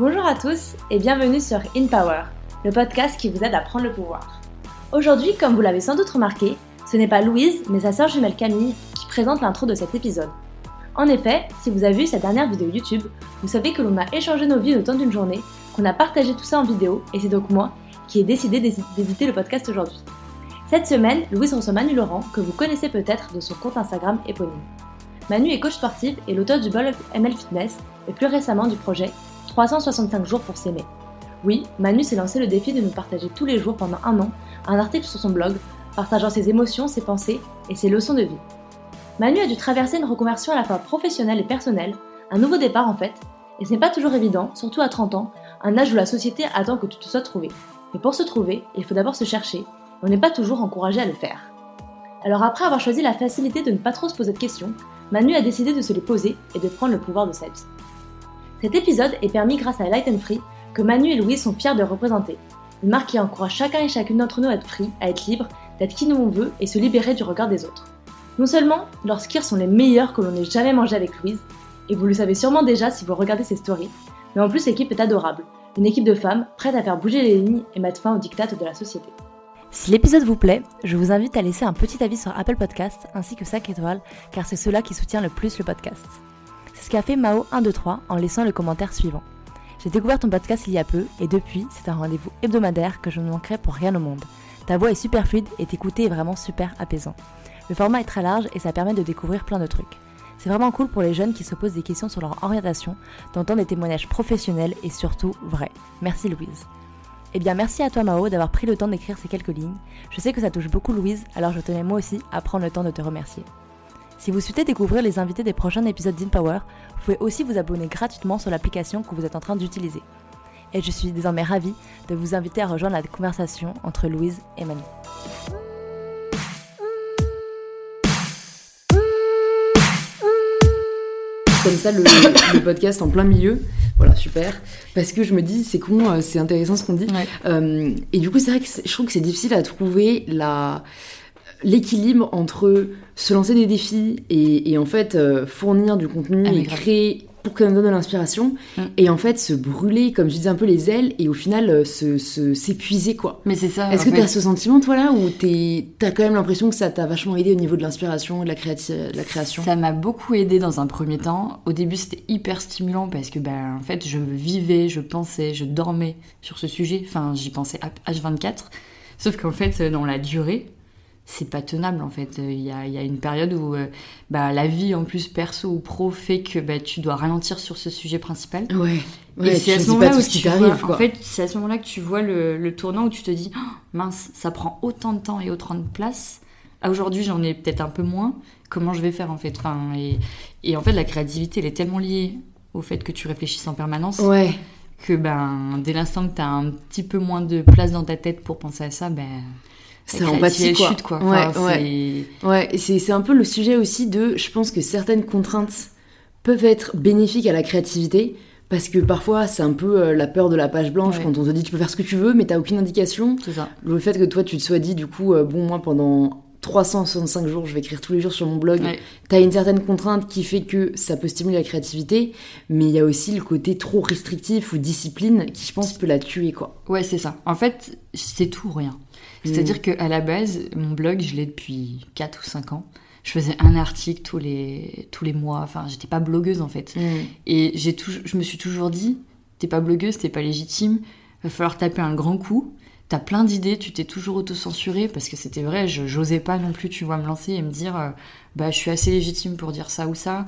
Bonjour à tous et bienvenue sur In Power, le podcast qui vous aide à prendre le pouvoir. Aujourd'hui, comme vous l'avez sans doute remarqué, ce n'est pas Louise, mais sa sœur jumelle Camille qui présente l'intro de cet épisode. En effet, si vous avez vu cette dernière vidéo YouTube, vous savez que l'on a échangé nos vies le temps d'une journée, qu'on a partagé tout ça en vidéo, et c'est donc moi qui ai décidé d'éditer le podcast aujourd'hui. Cette semaine, Louise reçoit Manu Laurent, que vous connaissez peut-être de son compte Instagram éponyme. Manu est coach sportif et l'auteur du blog ML Fitness, et plus récemment du projet 365 jours pour s'aimer. Oui, Manu s'est lancé le défi de nous partager tous les jours pendant un an un article sur son blog, partageant ses émotions, ses pensées et ses leçons de vie. Manu a dû traverser une reconversion à la fois professionnelle et personnelle, un nouveau départ en fait, et ce n'est pas toujours évident, surtout à 30 ans, un âge où la société attend que tu te sois trouvé. Mais pour se trouver, il faut d'abord se chercher, et on n'est pas toujours encouragé à le faire. Alors après avoir choisi la facilité de ne pas trop se poser de questions, Manu a décidé de se les poser et de prendre le pouvoir de sa vie. Cet épisode est permis grâce à Light and Free, que Manu et Louise sont fiers de représenter. Une marque qui encourage chacun et chacune d'entre nous à être free, à être libre, d'être qui nous on veut et se libérer du regard des autres. Non seulement leurs skirs sont les meilleurs que l'on ait jamais mangé avec Louise, et vous le savez sûrement déjà si vous regardez ses stories, mais en plus l'équipe est adorable, une équipe de femmes prête à faire bouger les lignes et mettre fin aux dictats de la société. Si l'épisode vous plaît, je vous invite à laisser un petit avis sur Apple Podcast ainsi que 5 étoiles, car c'est cela qui soutient le plus le podcast. Qu'a fait Mao123 en laissant le commentaire suivant. J'ai découvert ton podcast il y a peu et depuis, c'est un rendez-vous hebdomadaire que je ne manquerai pour rien au monde. Ta voix est super fluide et t'écouter est vraiment super apaisant. Le format est très large et ça permet de découvrir plein de trucs. C'est vraiment cool pour les jeunes qui se posent des questions sur leur orientation, d'entendre des témoignages professionnels et surtout vrais. Merci Louise. Eh bien merci à toi Mao d'avoir pris le temps d'écrire ces quelques lignes. Je sais que ça touche beaucoup Louise, alors je tenais moi aussi à prendre le temps de te remercier. Si vous souhaitez découvrir les invités des prochains épisodes d'InPower, vous pouvez aussi vous abonner gratuitement sur l'application que vous êtes en train d'utiliser. Et je suis désormais ravie de vous inviter à rejoindre la conversation entre Louise et Manu. Comme ça, le, podcast en plein milieu. Voilà, super. Parce que je me dis, c'est con, euh, c'est intéressant ce qu'on dit. Euh, et du coup, c'est vrai que je trouve que c'est difficile à trouver la l'équilibre entre se lancer des défis et, en fait euh, fournir du contenu ah, et créer pour que ça nous donne de l'inspiration mm. et en fait se brûler comme je disais un peu les ailes et au final euh, se s'épuiser quoi. Mais c'est ça est-ce que tu as ce sentiment toi là ou t'as quand même l'impression que ça t'a vachement aidé au niveau de l'inspiration et de la, de la création? Ça m'a beaucoup aidé dans un premier temps. Au début c'était hyper stimulant parce que ben en fait je vivais je pensais je dormais sur ce sujet. Enfin j'y pensais H24 sauf qu'en fait dans la durée c'est pas tenable en fait. Il y a, une période où euh, bah, la vie en plus perso ou pro fait que bah, tu dois ralentir sur ce sujet principal. Ouais. et c'est à ce moment-là où tu vois, en fait, c'est à ce moment-là que tu vois le, tournant où tu te dis oh, mince, ça prend autant de temps et autant de place. Aujourd'hui, j'en ai peut-être un peu moins. Comment je vais faire en fait? Enfin, et, et, en fait, la créativité, elle est tellement liée au fait que tu réfléchisses en permanence. Ouais. Que ben, dès l'instant que tu as un petit peu moins de place dans ta tête pour penser à ça, ben c'est empathie quoi. Chute, quoi. ouais, ouais. ouais. c'est un peu le sujet aussi de, je pense que certaines contraintes peuvent être bénéfiques à la créativité. Parce que parfois, c'est un peu euh, la peur de la page blanche quand on te dit tu peux faire ce que tu veux, mais t'as aucune indication. C'est ça. Le fait que toi, tu te sois dit, du coup, euh, bon, moi, pendant 365 jours, je vais écrire tous les jours sur mon blog. Tu as une certaine contrainte qui fait que ça peut stimuler la créativité, mais il y a aussi le côté trop restrictif ou discipline qui, je pense, peut la tuer, quoi. Ouais, c'est ça. En fait, c'est tout rien. C'est-à-dire mm. qu'à la base, mon blog, je l'ai depuis 4 ou 5 ans. Je faisais un article tous les, tous les mois. Enfin, j'étais pas blogueuse en fait. Mm. Et j'ai je me suis toujours dit, t'es pas blogueuse, t'es pas légitime, va falloir taper un grand coup. T'as plein d'idées, tu t'es toujours auto-censuré parce que c'était vrai, je j'osais pas non plus, tu vois, me lancer et me dire, euh, bah, je suis assez légitime pour dire ça ou ça.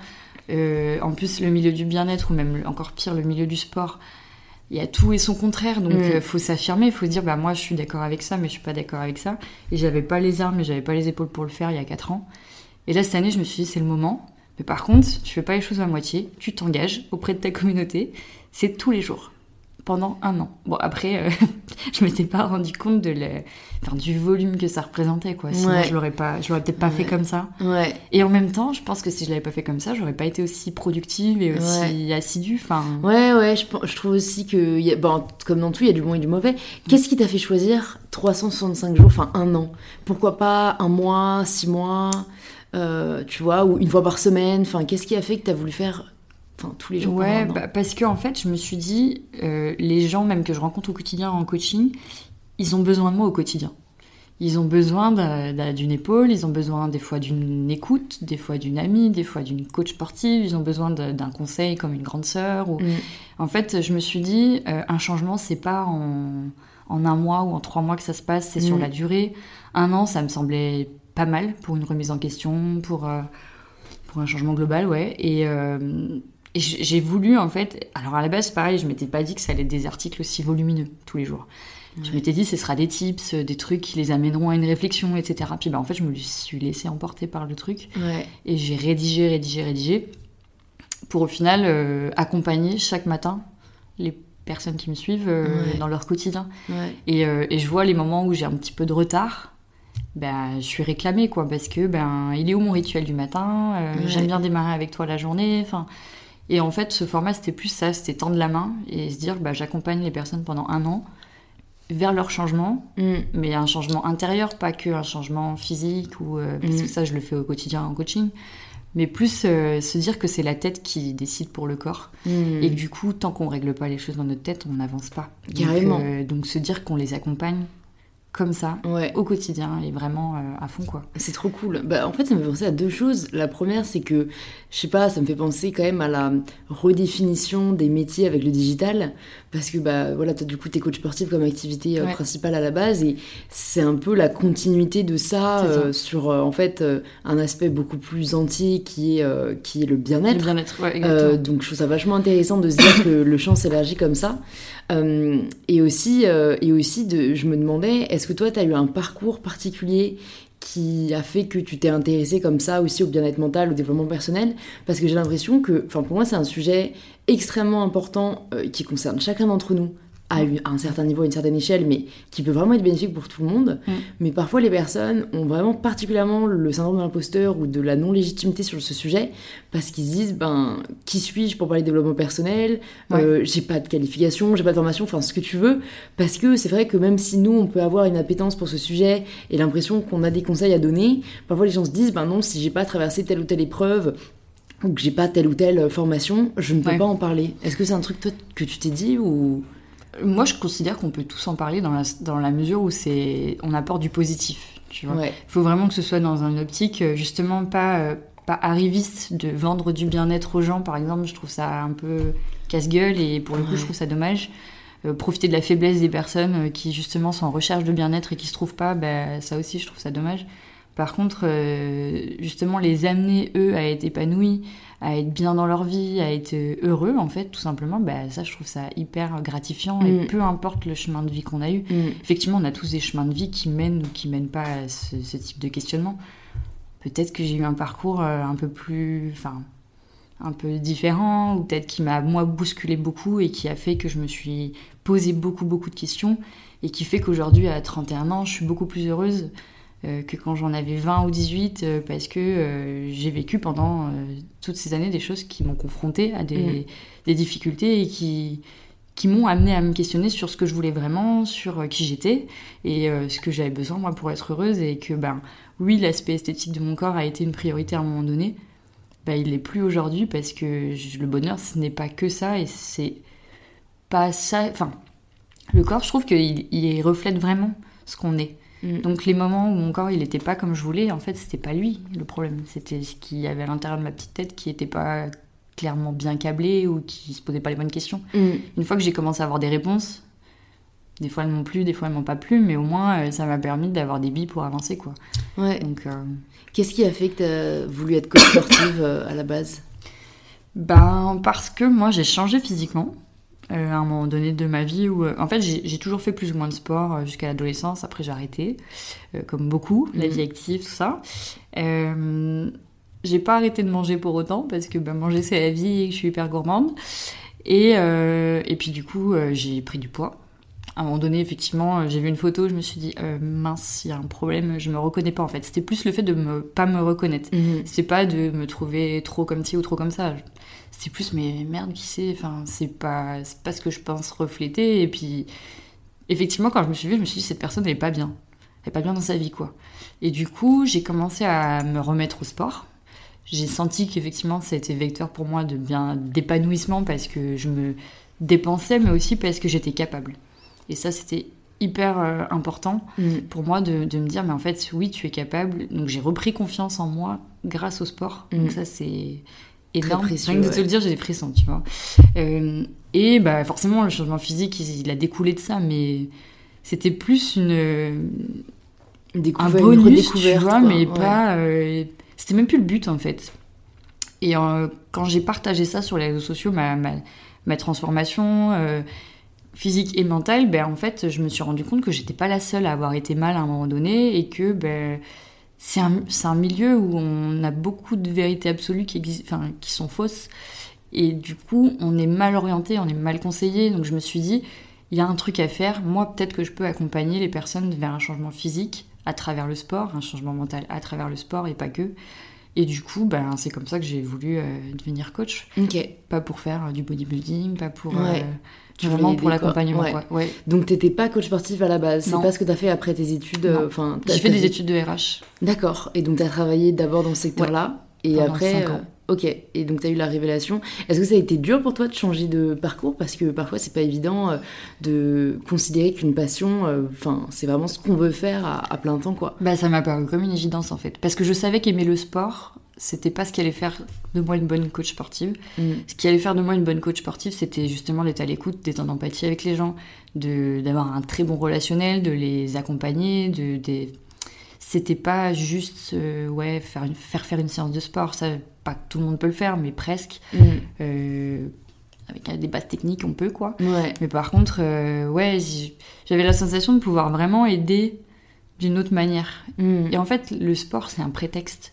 Euh, en plus, le milieu du bien-être ou même encore pire, le milieu du sport, il y a tout et son contraire, donc il mm. euh, faut s'affirmer, il faut dire bah moi je suis d'accord avec ça, mais je suis pas d'accord avec ça. Et j'avais pas les armes, mais j'avais pas les épaules pour le faire il y a 4 ans. Et là cette année je me suis dit c'est le moment. Mais par contre, tu fais pas les choses à moitié, tu t'engages auprès de ta communauté, c'est tous les jours pendant un an. Bon, après, euh, je m'étais pas rendu compte de enfin, du volume que ça représentait, quoi. Sinon, je l'aurais pas, je l'aurais peut-être pas fait comme ça. Ouais. Et en même temps, je pense que si je l'avais pas fait comme ça, j'aurais pas été aussi productive et aussi assidue. Enfin. Ouais, ouais. Je, je, trouve aussi que, y a, bon, comme dans tout, il y a du bon et du mauvais. Qu'est-ce qui t'a fait choisir 365 jours, enfin un an? Pourquoi pas un mois, six mois, euh, tu vois, ou une fois par semaine? Enfin, qu'est-ce qui a fait que t'as voulu faire enfin tous les jours Ouais, bah, parce que en fait, je me suis dit, euh, les gens même que je rencontre au quotidien en coaching, ils ont besoin de moi au quotidien. Ils ont besoin d'une épaule, ils ont besoin des fois d'une écoute, des fois d'une amie, des fois d'une coach sportive, ils ont besoin d'un conseil comme une grande sœur. Ou... Mm. En fait, je me suis dit, euh, un changement, c'est pas en, en, un mois ou en trois mois que ça se passe, c'est sur mm. la durée. Un an, ça me semblait pas mal pour une remise en question, pour, euh, pour un changement global, ouais. Et, et j'ai voulu, en fait, alors à la base, pareil, je m'étais pas dit que ça allait être des articles aussi volumineux tous les jours. Je m'étais dit, ce sera des tips, des trucs qui les amèneront à une réflexion, etc. Puis bah, en fait, je me suis laissée emporter par le truc. Et j'ai rédigé, rédigé, rédigé. Pour au final euh, accompagner chaque matin les personnes qui me suivent dans leur quotidien. Et, et, je vois les moments où j'ai un petit peu de retard ben, je suis réclamée, quoi, parce que ben, il est où mon rituel du matin? Euh, J'aime bien démarrer avec toi la journée. Enfin, et en fait, ce format, c'était plus ça, c'était tendre la main et se dire, bah, j'accompagne les personnes pendant un an vers leur changement, mm. mais un changement intérieur, pas que un changement physique ou euh, parce que mm. ça, je le fais au quotidien en coaching. Mais plus euh, se dire que c'est la tête qui décide pour le corps. Mm. Et du coup, tant qu'on règle pas les choses dans notre tête, on n'avance pas. Carrément. donc se dire qu'on les accompagne, comme ça au quotidien et vraiment euh, à fond quoi. C'est trop cool. Bah, en fait, ça me fait penser à deux choses. La première, c'est que je sais pas, ça me fait penser quand même à la redéfinition des métiers avec le digital parce que bah voilà, as du coup tes coach sportif comme activité euh, principale à la base et c'est un peu la continuité de ça, euh, sur en fait un aspect beaucoup plus entier qui est qui est le bien-être. Le bien-être, ouais, donc je trouve ça vachement intéressant de se dire que le champ s'élargit comme ça. et aussi et aussi de je me demandais est-ce que toi, tu as eu un parcours particulier qui a fait que tu t'es intéressé comme ça aussi au bien-être mental, au développement personnel Parce que j'ai l'impression que, enfin pour moi, c'est un sujet extrêmement important euh, qui concerne chacun d'entre nous à, un certain niveau, à une certaine échelle, mais qui peut vraiment être bénéfique pour tout le monde. Mm. Mais parfois, les personnes ont vraiment particulièrement le syndrome de l'imposteur ou de la non-légitimité sur ce sujet, parce qu'ils se disent, ben, qui suis-je pour parler de développement personnel? Euh, J'ai pas de qualification, j'ai pas de formation, enfin, ce que tu veux. Parce que c'est vrai que même si nous, on peut avoir une appétence pour ce sujet et l'impression qu'on a des conseils à donner, parfois les gens se disent, ben non, si j'ai pas traversé telle ou telle épreuve, ou que j'ai pas telle ou telle formation, je ne peux pas en parler. Est-ce que c'est un truc toi, que tu t'es dit ou moi, je considère qu'on peut tous en parler dans la, dans la mesure où c'est, on apporte du positif. Tu vois. Il faut vraiment que ce soit dans une optique, euh, justement, pas, euh, pas arriviste de vendre du bien-être aux gens, par exemple. Je trouve ça un peu casse-gueule et pour le coup, je trouve ça dommage. Euh, profiter de la faiblesse des personnes qui, justement, sont en recherche de bien-être et qui se trouvent pas, ben, ça aussi, je trouve ça dommage. Par contre, justement, les amener, eux, à être épanouis, à être bien dans leur vie, à être heureux en fait, tout simplement, bah, ça je trouve ça hyper gratifiant et mm. peu importe le chemin de vie qu'on a eu. Mm. Effectivement, on a tous des chemins de vie qui mènent ou qui mènent pas à ce, type de questionnement. Peut-être que j'ai eu un parcours euh, un peu plus, enfin, un peu différent ou peut-être qui m'a moi bousculé beaucoup et qui a fait que je me suis posé beaucoup beaucoup de questions et qui fait qu'aujourd'hui à 31 ans, je suis beaucoup plus heureuse euh, que quand j'en avais 20 ou 18, euh, parce que euh, j'ai vécu pendant toutes ces années des choses qui m'ont confrontée à des, mm. des, difficultés et qui, qui m'ont amené à me questionner sur ce que je voulais vraiment, sur qui j'étais et ce que j'avais besoin moi pour être heureuse et que ben oui l'aspect esthétique de mon corps a été une priorité à un moment donné, ben, il l'est plus aujourd'hui parce que le bonheur ce n'est pas que ça et c'est pas ça, enfin le corps je trouve qu'il il reflète vraiment ce qu'on est Mm. Donc les moments où mon corps il n'était pas comme je voulais, en fait c'était pas lui le problème, c'était ce qu'il y avait à l'intérieur de ma petite tête qui n'était pas clairement bien câblé ou qui se posait pas les bonnes questions. Mm. Une fois que j'ai commencé à avoir des réponses, des fois elles m'ont plu, des fois elles m'ont pas plu, mais au moins euh, ça m'a permis d'avoir des billes pour avancer quoi. Ouais. Donc euh, qu'est-ce qui a fait que tu as voulu être coach sportive euh, à la base? Ben parce que moi j'ai changé physiquement. Euh, à un moment donné de ma vie où, euh, en fait, j'ai toujours fait plus ou moins de sport euh, jusqu'à l'adolescence. Après, j'ai arrêté, comme beaucoup, la vie mhm. active, tout ça. j'ai pas arrêté de manger pour autant parce que ben, manger c'est la vie et que je suis hyper gourmande. Et, et puis du coup, j'ai pris du poids. À un moment donné, effectivement, j'ai vu une photo, je me suis dit mince, il y a un problème, je me reconnais pas en fait. C'était plus le fait de me pas me reconnaître. Mhm. C'est pas de me trouver trop comme ci ou trop comme ça c'est plus mais merde qui sait enfin c'est pas pas ce que je pense refléter et puis effectivement quand je me suis vue je me suis dit cette personne elle est pas bien elle est pas bien dans sa vie quoi et du coup j'ai commencé à me remettre au sport j'ai senti qu'effectivement, c'était vecteur pour moi de bien d'épanouissement parce que je me dépensais, mais aussi parce que j'étais capable. Et ça, c'était hyper euh, important mm. pour moi de, de, me dire, mais en fait, oui, tu es capable. Donc j'ai repris confiance en moi grâce au sport. Donc mm. ça, c'est énorme. Rien que de te le dire, j'ai des frissons, tu vois. Euh, et bah, forcément, le changement physique, il, a découlé de ça, mais c'était plus une, un bonus, tu vois, mais pas... Euh, c'était même plus le but, en fait. Et quand j'ai partagé ça sur les réseaux sociaux, ma, ma, ma transformation physique et mentale, ben, en fait, je me suis rendu compte que j'étais pas la seule à avoir été mal à un moment donné et que ben, c'est un, milieu où on a beaucoup de vérités absolues qui, qui sont fausses. Et du coup, on est mal orienté, on est mal conseillé. Donc je me suis dit, il y a un truc à faire. Moi, peut-être que je peux accompagner les personnes vers un changement physique à travers le sport, un changement mental à travers le sport et pas que. Et du coup, ben, c'est comme ça que j'ai voulu euh, devenir coach. Ok. Pas pour faire euh, du bodybuilding, pas pour. Euh, vraiment pour l'accompagnement. Ouais. Ouais. Donc t'étais pas coach sportif à la base, c'est pas ce que t'as fait après tes études. Enfin, j'ai fait des études de RH. D'accord. Et donc t'as travaillé d'abord dans ce secteur-là, et après. Ok, et donc tu as eu la révélation. Est-ce que ça a été dur pour toi de changer de parcours? Parce que parfois, c'est pas évident de considérer qu'une passion, enfin, c'est vraiment ce qu'on veut faire à, à, plein temps, quoi. Bah, ça m'a paru comme une évidence en fait. Parce que je savais qu'aimer le sport, c'était pas ce qui allait faire de moi une bonne coach sportive. Mm. Ce qui allait faire de moi une bonne coach sportive, c'était justement d'être à l'écoute, d'être en empathie avec les gens, d'avoir un très bon relationnel, de les accompagner, de, c'était pas juste euh, ouais faire, faire faire une séance de sport, ça pas tout le monde peut le faire, mais presque. Mm. Euh, avec des bases techniques, on peut quoi. Mais par contre, euh, ouais, j'avais la sensation de pouvoir vraiment aider d'une autre manière. Mm. Et en fait, le sport, c'est un prétexte.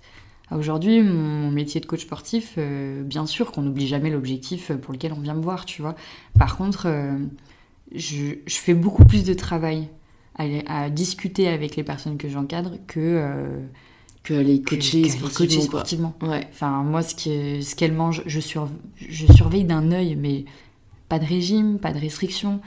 Aujourd'hui, mon métier de coach sportif, euh, bien sûr qu'on n'oublie jamais l'objectif pour lequel on vient me voir, tu vois. Par contre, euh, je, fais beaucoup plus de travail à, discuter avec les personnes que j'encadre que euh, que les coacher, sportivement. Ouais. Enfin, moi, ce qu'elles ce qu'elle mangent, je, je surveille d'un œil, mais pas de régime, pas de restriction.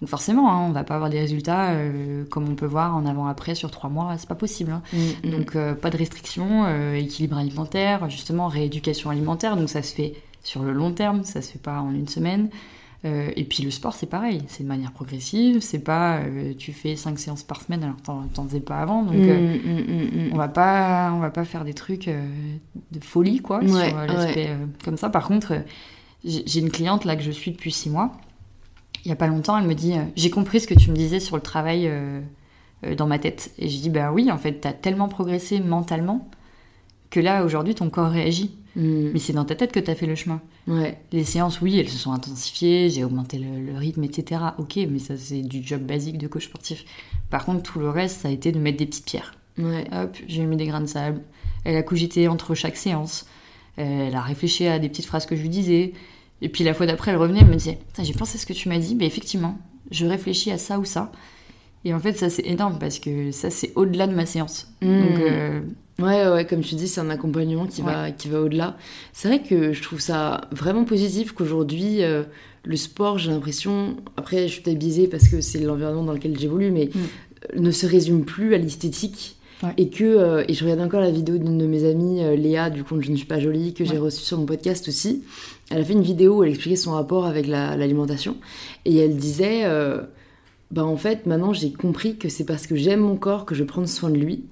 Donc forcément, hein, on va pas avoir des résultats euh, comme on peut voir en avant-après sur trois mois, c'est pas possible. Hein. Mm, mm. Donc euh, pas de restriction, euh, équilibre alimentaire, justement rééducation alimentaire, donc ça se fait sur le long terme, ça se fait pas en une semaine. Et puis le sport, c'est pareil, c'est de manière progressive, c'est pas tu fais cinq séances par semaine alors t'en faisais pas avant, donc mm, on va pas on va pas faire des trucs de folie quoi sur l'aspect comme ça. Par contre, j'ai une cliente là que je suis depuis six mois. Il y a pas longtemps, elle me dit euh, J'ai compris ce que tu me disais sur le travail euh, euh, dans ma tête. Et je dis Bah oui, en fait, tu as tellement progressé mentalement que là, aujourd'hui, ton corps réagit. Hmm. Mais c'est dans ta tête que tu as fait le chemin. Ouais. Les séances, oui, elles se sont intensifiées, j'ai augmenté le, rythme, etc. Ok, mais ça, c'est du job basique de coach sportif. Par contre, tout le reste, ça a été de mettre des petites pierres. Ouais. Hop, j'ai mis des grains de sable. Elle a cogité entre chaque séance. Elle a réfléchi à des petites phrases que je lui disais. Et puis la fois d'après, elle revenait, elle me disait J'ai pensé à ce que tu m'as dit, mais effectivement, je réfléchis à ça ou ça. Et en fait, ça c'est énorme parce que ça c'est au-delà de ma séance. Mmh. Donc. Euh, ouais, ouais, comme tu dis, c'est un accompagnement qui va, qui va au-delà. C'est vrai que je trouve ça vraiment positif qu'aujourd'hui, euh, le sport, j'ai l'impression, après je suis peut-être biaisée parce que c'est l'environnement dans lequel j'évolue, mais mmh. ne se résume plus à l'esthétique. Et que euh, et je regarde encore la vidéo d'une de mes amies, Léa, du compte Je ne suis pas jolie, que j'ai reçue sur mon podcast aussi. Elle a fait une vidéo où elle expliquait son rapport avec l'alimentation. et elle disait euh, bah en fait, maintenant j'ai compris que c'est parce que j'aime mon corps que je prends soin de lui.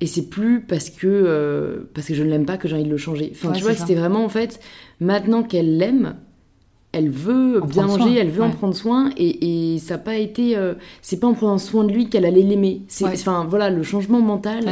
Et c'est plus parce que, euh, parce que je ne l'aime pas que j'ai envie de le changer. Enfin, tu vois, c'était vraiment en fait, maintenant qu'elle l'aime, elle veut bien manger, elle veut en prendre soin, et, et ça n'a pas été, euh, c'est pas en prenant soin de lui qu'elle allait l'aimer. C'est, enfin voilà, le changement mental.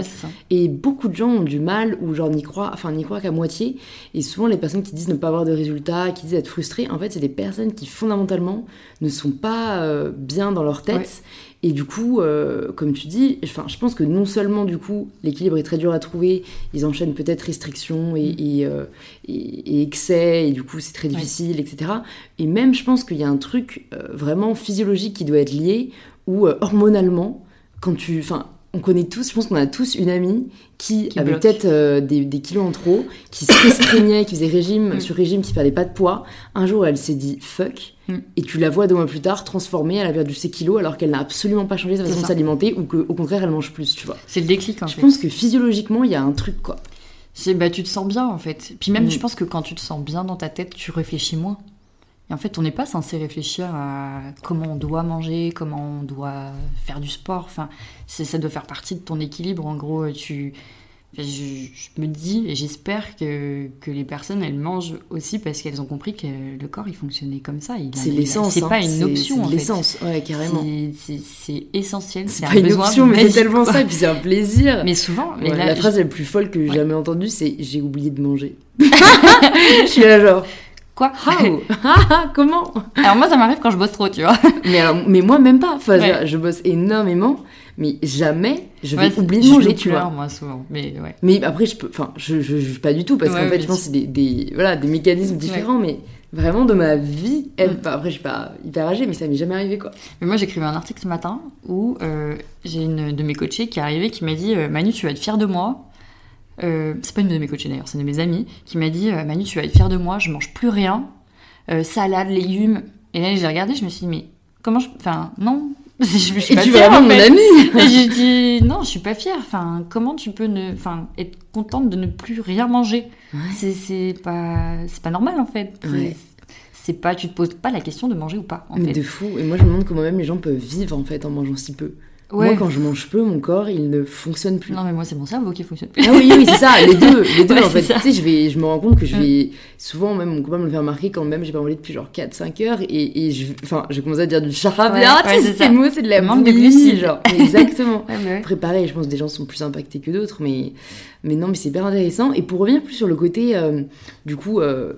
et beaucoup de gens ont du mal ou genre n'y croient, enfin n'y croient qu'à moitié. Et souvent les personnes qui disent ne pas avoir de résultats, qui disent être frustrées, en fait c'est des personnes qui fondamentalement ne sont pas euh, bien dans leur tête et du coup, euh, comme tu dis, enfin, je pense que non seulement du coup l'équilibre est très dur à trouver, ils enchaînent peut-être restrictions et, mm. euh, et, excès, et du coup c'est très difficile, etc. Et même je pense qu'il y a un truc euh, vraiment physiologique qui doit être lié, ou hormonalement, quand tu, enfin, on connaît tous, je pense qu'on a tous une amie qui, avait peut-être euh, des, kilos en trop, qui se restreignait, qui faisait régime mm. sur régime, qui perdait pas de poids. Un jour, elle s'est dit fuck, mm. et tu la vois deux mois plus tard transformée, elle a perdu ses kilos alors qu'elle n'a absolument pas changé sa façon de s'alimenter ou qu'au contraire elle mange plus, tu vois. C'est le déclic en Je pense que physiologiquement, il y a un truc quoi. C'est bah tu te sens bien en fait. Puis même Mm. je pense que quand tu te sens bien dans ta tête, tu réfléchis moins. Et en fait, on n'est pas censé réfléchir à comment on doit manger, comment on doit faire du sport. Enfin, ça doit faire partie de ton équilibre. En gros, tu. je, je me dis et j'espère que, que les personnes elles mangent aussi parce qu'elles ont compris que le corps il fonctionnait comme ça. C'est l'essence. C'est hein. pas une C'est- option c'est l'essence, ouais, carrément. C'est- essentiel. C'est un pas une besoin option, mais c'est tellement quoi. ça, et puis c'est un plaisir. Mais souvent, mais Ouais, là, la je- phrase la plus folle que j'ai Ouais. jamais entendue, c'est j'ai oublié de manger. je suis là genre, quoi how? Ah, Comment? Alors moi, ça m'arrive quand je bosse trop, tu vois. mais, alors, mais moi, même pas. Enfin, Ouais. je, je bosse énormément, mais jamais je vais Ouais, oublier de manger, tu pleure, vois. moi, souvent. Mais ouais. Mais après, je peux. Enfin, je, je juge pas du tout, parce qu'en fait, je pense que c'est des, des, voilà, des mécanismes différents, mais vraiment de ma vie. Elle, Mm. après, je suis pas hyper âgée, mais ça m'est jamais arrivé, quoi. Mais moi, j'écrivais un article ce matin où euh, j'ai une de mes coachées qui est arrivée qui m'a dit euh, Manu, tu vas être fière de moi. Euh, c'est pas une de mes coachées d'ailleurs, c'est une de mes amies qui m'a dit euh, Manu, tu vas être fière de moi, je mange plus rien, Euh, salade, légumes. Et là, j'ai regardé, je me suis dit Mais comment je. Enfin, non, je, je suis Et pas tu fière vraiment en mon amie Et j'ai dit non, je suis pas fière. Enfin, comment tu peux ne, enfin, être contente de ne plus rien manger? Ouais. C'est pas, c'est pas normal en fait. C'est- Ouais. C'est pas, tu te poses pas la question de manger ou pas en Mais fait. de fou. Et moi, je me demande comment même les gens peuvent vivre, en fait, en mangeant si peu. Ouais. Moi, quand je mange peu, mon corps, il ne fonctionne plus. Non mais moi c'est mon cerveau qui fonctionne plus. Ah oui, oui, c'est ça, les deux, les deux Ouais, en fait. Tu sais, je, vais, je me rends compte que je vais. Souvent, même mon copain me le fait remarquer quand même j'ai pas mangé depuis genre 4-5 heures et, et je. Enfin, je commence à dire du charabia, Ouais, tu ouais, sais, c'est c'est ça. mot, c'est de la Manque de glucides. genre. Exactement. Après, pareil, je pense que des gens sont plus impactés que d'autres, mais, mais non, mais c'est hyper intéressant. Et pour revenir plus sur le côté, euh, du coup, euh,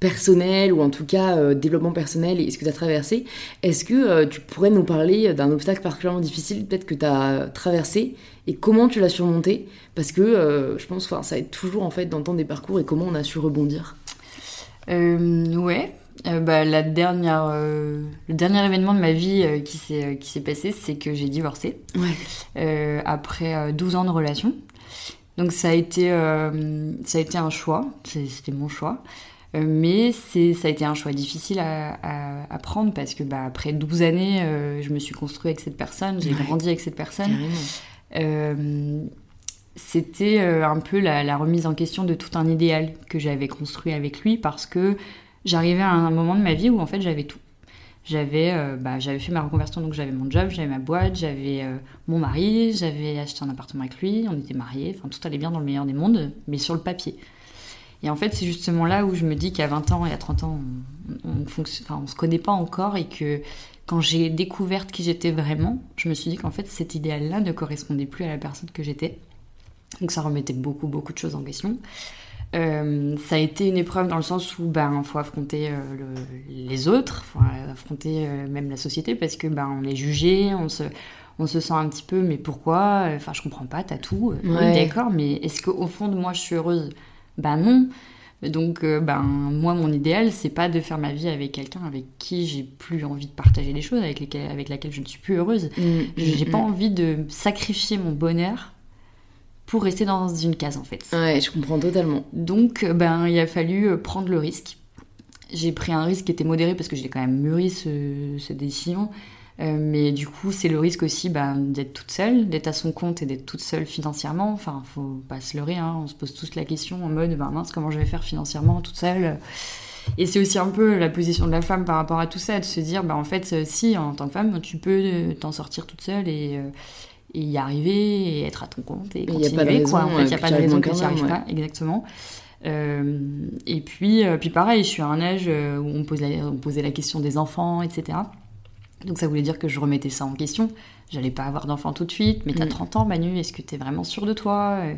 personnel, ou en tout cas euh, développement personnel, et ce que tu as traversé, est-ce que euh, tu pourrais nous parler d'un obstacle particulièrement difficile, peut-être que tu as traversé, et comment tu l'as surmonté? Parce que euh, je pense que ça aide toujours, en fait, d'entendre des parcours et comment on a su rebondir. Ouais. Bah, la dernière, le dernier événement de ma vie qui s'est qui s'est passé, c'est que j'ai divorcé Ouais. après euh, 12 ans de relation. Donc ça a été, ça a été un choix, C'est- c'était mon choix. Euh, mais c'est, ça a été un choix difficile à, à- à prendre parce que bah, après 12 années, euh, je me suis construite avec cette personne, j'ai Ouais. grandi avec cette personne. Euh, c'était un peu la, la remise en question de tout un idéal que j'avais construit avec lui parce que j'arrivais à un moment de ma vie où en fait j'avais tout. J'avais euh, bah, j'avais fait ma reconversion, donc j'avais mon job, j'avais ma boîte, j'avais mon mari, j'avais acheté un appartement avec lui, on était mariés, enfin tout allait bien dans le meilleur des mondes, mais sur le papier. Et en fait, c'est justement là où je me dis qu'à 20 ans et à 30 ans, on, enfin, on se connaît pas encore et que quand j'ai découvert qui j'étais vraiment, je me suis dit qu'en fait cet idéal-là ne correspondait plus à la personne que j'étais. Donc ça remettait beaucoup, beaucoup de choses en question. Euh, ça a été une épreuve dans le sens où ben faut affronter euh, le- les autres, faut affronter euh, même la société parce que ben on est jugé, on se on se sent un petit peu mais pourquoi? Enfin je comprends pas, t'as tout. Oui, d'accord, mais est-ce qu'au fond de moi je suis heureuse? Ben non. Donc euh, ben moi mon idéal c'est pas de faire ma vie avec quelqu'un avec qui j'ai plus envie de partager des choses, avec lesquelles avec laquelle je ne suis plus heureuse. Mm, J'ai mm, pas mm. envie de sacrifier mon bonheur pour rester dans une case en fait. Ouais, je comprends totalement. Donc euh, ben il a fallu euh, prendre le risque. J'ai pris un risque qui était modéré parce que j'ai quand même mûri ce, cette décision. Euh, mais du coup, c'est le risque aussi ben, d'être toute seule, d'être à son compte et d'être toute seule financièrement. Enfin, faut pas se leurrer, hein. on se pose tous la question en mode ben, mince, comment je vais faire financièrement toute seule? Et c'est aussi un peu la position de la femme par rapport à tout ça, de se dire ben, en fait, euh, si en tant que femme, tu peux euh, t'en sortir toute seule et, euh, et y arriver et être à ton compte et Et y a continuer. pas de raison, quoi. En fait, il n'y a pas de raison que tu n'y arrives pas, exactement. Euh, et puis, euh, puis pareil, je suis à un âge où on, pose la- on posait la question des enfants, etc. Donc ça voulait dire que je remettais ça en question. J'allais pas avoir d'enfants tout de suite, mais t'as Mm. 30 ans, Manu, est-ce que t'es vraiment sûr de toi? Euh,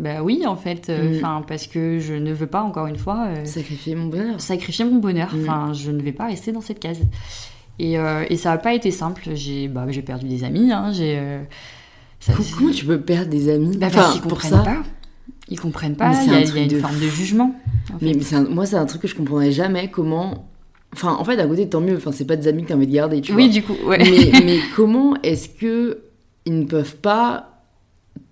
Bah oui, en fait, euh, Mm. parce que je ne veux pas, encore une fois, euh, Sacrifier mon bonheur. sacrifier mon bonheur. Mm. Enfin, je ne vais pas rester dans cette case. Et, euh, et ça n'a pas été simple. J'ai bah, j'ai perdu des amis. Hein, j'ai, euh, Comment- tu peux perdre des amis Bah, Enfin, parce qu'ils pour comprennent ça. pas. Ils comprennent pas. Il y a, y une de forme de jugement. en fait. Mais, mais c'est un- moi, c'est un truc que je comprendrais jamais. Comment. Enfin, en fait, d'un côté, tant mieux. Enfin, c'est pas des amis que t'as envie de garder, tu oui, vois. du coup, ouais. mais, mais comment est-ce que ils ne peuvent pas,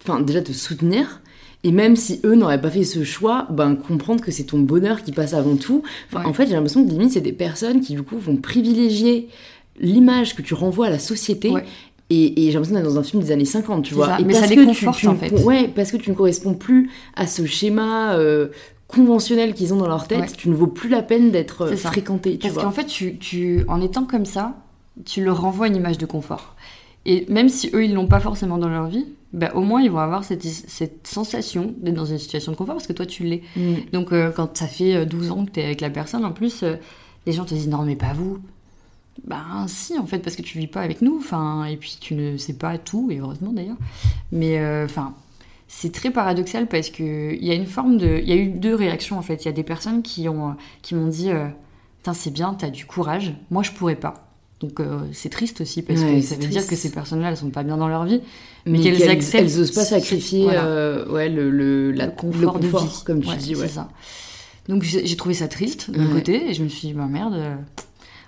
enfin, déjà te soutenir et même si eux n'auraient pas fait ce choix, ben comprendre que c'est ton bonheur qui passe avant tout. Enfin, Ouais. En fait, j'ai l'impression que limite c'est des personnes qui du coup vont privilégier l'image que tu renvoies à la société Ouais. Et, j'ai l'impression d'être dans un film des années 50, tu vois. Et mais ça les conforte, en fait. Ouais, parce que tu ne corresponds plus à ce schéma euh, conventionnel qu'ils ont dans leur tête. Tu ne vaux plus la peine d'être euh, fréquenté, tu parce qu'en fait, tu, tu, en étant comme ça, tu leur renvoies une image de confort. Et même si eux, ils l'ont pas forcément dans leur vie, bah, au moins ils vont avoir cette, cette sensation d'être dans une situation de confort parce que toi tu l'es. Mm. Donc euh, quand ça fait 12 ans que tu es avec la personne, en plus, les gens te disent non mais pas vous, ben si, en fait, parce que tu vis pas avec nous, enfin, et puis tu ne sais pas tout, et heureusement d'ailleurs. Mais euh, enfin, c'est très paradoxal parce que il y a une forme de, il y a eu deux réactions en fait. Il y a des personnes qui ont, qui m'ont dit, euh, c'est bien, t'as du courage. Moi, je pourrais pas. Donc euh, c'est triste aussi parce que ça veut dire que ces personnes-là, elles sont pas bien dans leur vie, mais, qu'elles acceptent. Elles osent pas sacrifier, ouais, le, le, la, confort, de vie, comme tu dis, ouais. Ça. Donc j'ai trouvé ça triste d'un côté et je me suis dit, bah merde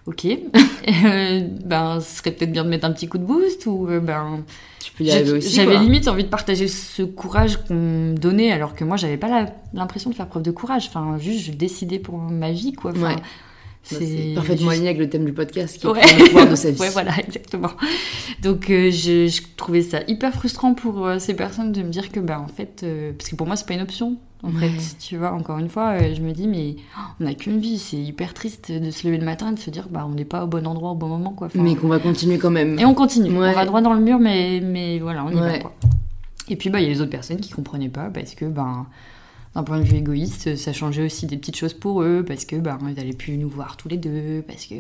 ok, euh, ben ce serait peut-être bien de mettre un petit coup de boost ou euh, ben tu peux y arriver aussi. J'avais limite envie de partager ce courage qu'on me donnait alors que moi j'avais pas l'impression de faire preuve de courage. Enfin juste je décidais pour ma vie quoi. Enfin, C'est parfaitement aligné avec le thème du podcast qui est le pouvoir de sa vie. ouais, voilà, exactement. Donc euh, je, je, trouvais ça hyper frustrant pour ces personnes de me dire que, ben, en fait, parce que pour moi, c'est pas une option en fait. Tu vois, encore une fois, euh, je me dis, mais on n'a qu'une vie. C'est hyper triste de se lever le matin et de se dire, bah, on n'est pas au bon endroit au bon moment, quoi. mais qu'on va continuer quand même. Et on continue. On va droit dans le mur, mais, mais voilà, on y va, quoi. Et puis, bah, il y a les autres personnes qui comprenaient pas parce que, ben. d'un point de vue égoïste, ça changeait aussi des petites choses pour eux, parce que bah, ils n'allaient plus nous voir tous les deux, parce que.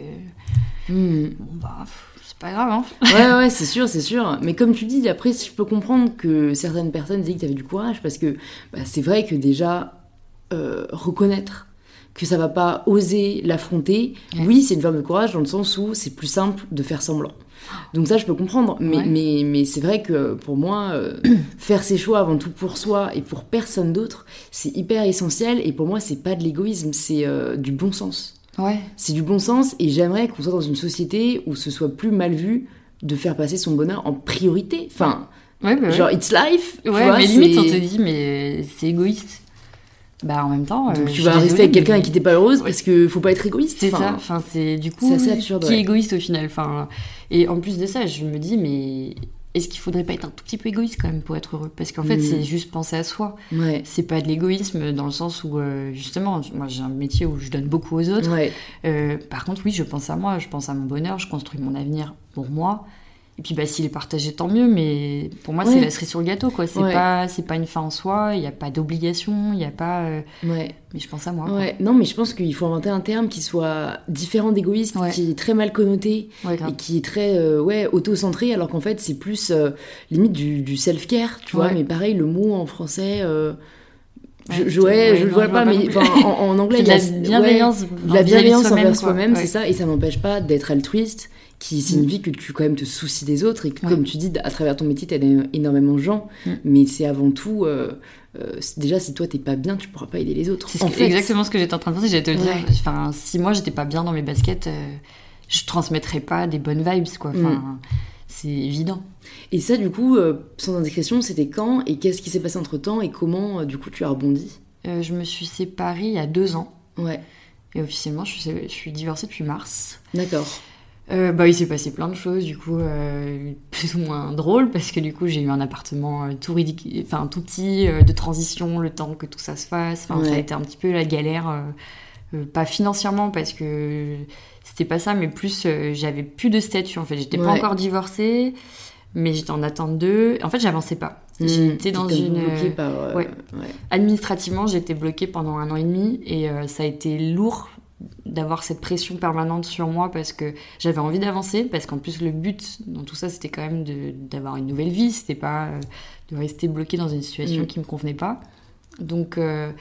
Hmm. Bon, bah, c'est pas grave, hein. Ouais, ouais, c'est sûr, c'est sûr. Mais comme tu dis, après, je peux comprendre que certaines personnes disent que tu avais du courage, parce que bah, c'est vrai que déjà, euh, reconnaître que ça va pas oser l'affronter, oui, c'est une forme de courage dans le sens où c'est plus simple de faire semblant. Donc ça, je peux comprendre. Mais, mais, mais c'est vrai que pour moi, euh, faire ses choix avant tout pour soi et pour personne d'autre, c'est hyper essentiel. Et pour moi, c'est pas de l'égoïsme, c'est euh, du bon sens. Ouais. C'est du bon sens et j'aimerais qu'on soit dans une société où ce soit plus mal vu de faire passer son bonheur en priorité. Enfin, ouais, bah genre, it's life. Ouais, mais limite, on te dit, mais c'est égoïste. Bah, en même temps. Donc, euh, tu vas rester avec quelqu'un qui t'es pas heureuse parce que faut pas être égoïste. C'est ça. Enfin, c'est du coup. C'est absurde. Qui est égoïste au final. Enfin, et en plus de ça, je me dis, mais est-ce qu'il faudrait pas être un tout petit peu égoïste quand même pour être heureux? Parce qu'en fait, mm. c'est juste penser à soi. Ouais. C'est pas de l'égoïsme dans le sens où, euh, justement, moi j'ai un métier où je donne beaucoup aux autres. Euh, par contre, oui, je pense à moi, je pense à mon bonheur, je construis mon avenir pour moi. Et puis bah, s'il est partagé, tant mieux, mais pour moi, c'est la cerise sur le gâteau. quoi. C'est pas, pas une fin en soi, il n'y a pas d'obligation, il n'y a pas. Euh, ouais. Mais je pense à moi. Ouais. Non, mais je pense qu'il faut inventer un terme qui soit différent d'égoïste, qui est très mal connoté et qui est très euh, ouais, auto-centré, alors qu'en fait, c'est plus euh, limite du, self-care, tu vois. Mais pareil, le mot en français. Je, je, ouais, je le vois pas, mais en, anglais, il y a la bienveillance, la bienveillance envers soi-même, c'est ça, et ça n'empêche pas d'être altruiste, qui signifie que tu quand même te soucies des autres et que comme tu dis à travers ton métier t'aides énormément de gens. Mm. mais c'est avant tout euh, euh, déjà si toi t'es pas bien tu pourras pas aider les autres c'est exactement ce que j'étais en train de penser j'allais te le dire. Enfin si moi j'étais pas bien dans mes baskets euh, je transmettrais pas des bonnes vibes quoi. Enfin mm. c'est évident. Et ça du coup sans indiscrétion c'était quand et qu'est-ce qui s'est passé entre temps et comment du coup tu as rebondi? Je me suis séparée il y a deux ans. Ouais. Et officiellement je suis, je suis divorcée depuis mars. D'accord euh, bah, il s'est passé plein de choses, du coup, euh, plus ou moins drôles, parce que du coup, j'ai eu un appartement euh, tout ridicule, enfin, tout petit, de transition, le temps que tout ça se fasse. Enfin, ça a été un petit peu la galère, pas financièrement, parce que c'était pas ça, mais plus, j'avais plus de statut, en fait. J'étais pas encore divorcée, mais j'étais en attente d'eux. En fait, j'avançais pas. Mmh. J'étais dans une. ouais. Administrativement, j'étais bloquée pendant un an et demi, et ça a été lourd d'avoir cette pression permanente sur moi parce que j'avais envie d'avancer, parce qu'en plus le but dans tout ça c'était quand même d'avoir une nouvelle vie, c'était pas euh, de rester bloqué dans une situation mm. qui me convenait pas. Donc euh,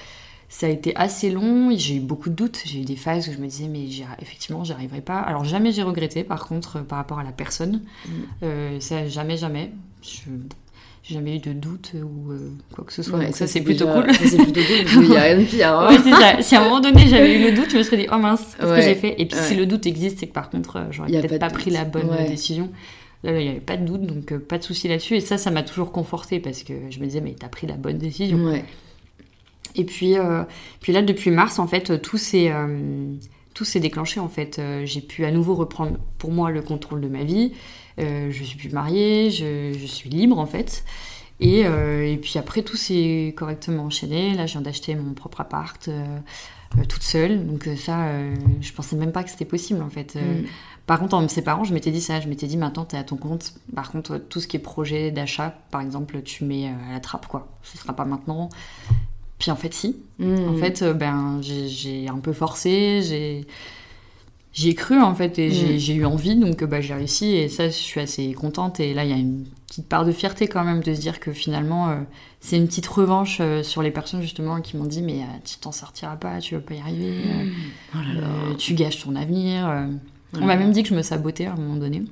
ça a été assez long, j'ai eu beaucoup de doutes, j'ai eu des phases où je me disais mais effectivement j'y arriverai pas. Alors jamais j'ai regretté par contre par rapport à la personne, mm. euh, ça jamais jamais. Je, j'ai jamais eu de doute ou euh, quoi que ce soit. donc ça, c'est plutôt cool. c'est plutôt cool, il n'y a rien de pire. Hein. c'est ça. Si à un moment donné j'avais eu le doute, je me serais dit, oh mince, qu'est-ce que j'ai fait? Et puis si le doute existe, c'est que par contre, euh, j'aurais peut-être pas, pris la bonne décision. Là, il n'y avait pas de doute, donc euh, pas de souci là-dessus. Et ça, ça m'a toujours conforté parce que je me disais, mais t'as pris la bonne décision. Ouais. Et puis, puis là, depuis mars, en fait, tout s'est tout s'est déclenché en fait. j'ai pu à nouveau reprendre pour moi le contrôle de ma vie. je suis plus mariée, je, je, suis libre en fait. Et, et puis après, tout s'est correctement enchaîné. Là, je viens d'acheter mon propre appart toute seule. Donc ça, je pensais même pas que c'était possible en fait. Mm. Par contre, en me séparant, je m'étais dit ça. Je m'étais dit, maintenant, t'es à ton compte. Par contre, tout ce qui est projet d'achat, par exemple, tu mets euh, à la trappe, quoi. Ce sera pas maintenant. Puis en fait, si. Hmm. En fait, euh, ben, j'ai un peu forcé. J'ai j'y ai cru en fait et j'ai hmm. eu envie donc bah, j'ai réussi et ça je suis assez contente et là il y a une petite part de fierté quand même de se dire que finalement euh, c'est une petite revanche sur les personnes justement qui m'ont dit mais tu t'en sortiras pas tu vas pas y arriver hmm. oh tu gâches ton avenir on m'a même dit que je me sabotais à un moment donné.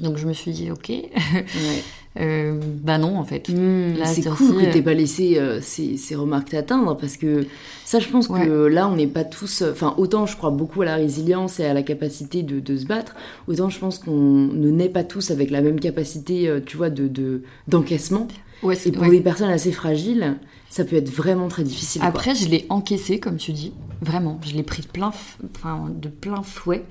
Donc je me suis dit, ok. euh, bah non, en fait. Hmm, c'est cool que t'aies pas laissé euh, ces, ces, remarques t'atteindre parce que ça, je pense que là, on n'est pas tous. Enfin, autant je crois beaucoup à la résilience et à la capacité de, de se battre, autant je pense qu'on ne naît pas tous avec la même capacité, euh, tu vois, de d'encaissement. et pour des personnes assez fragiles, ça peut être vraiment très difficile. Après, je l'ai encaissé, comme tu dis. Vraiment, je l'ai pris de plein, enfin, de plein fouet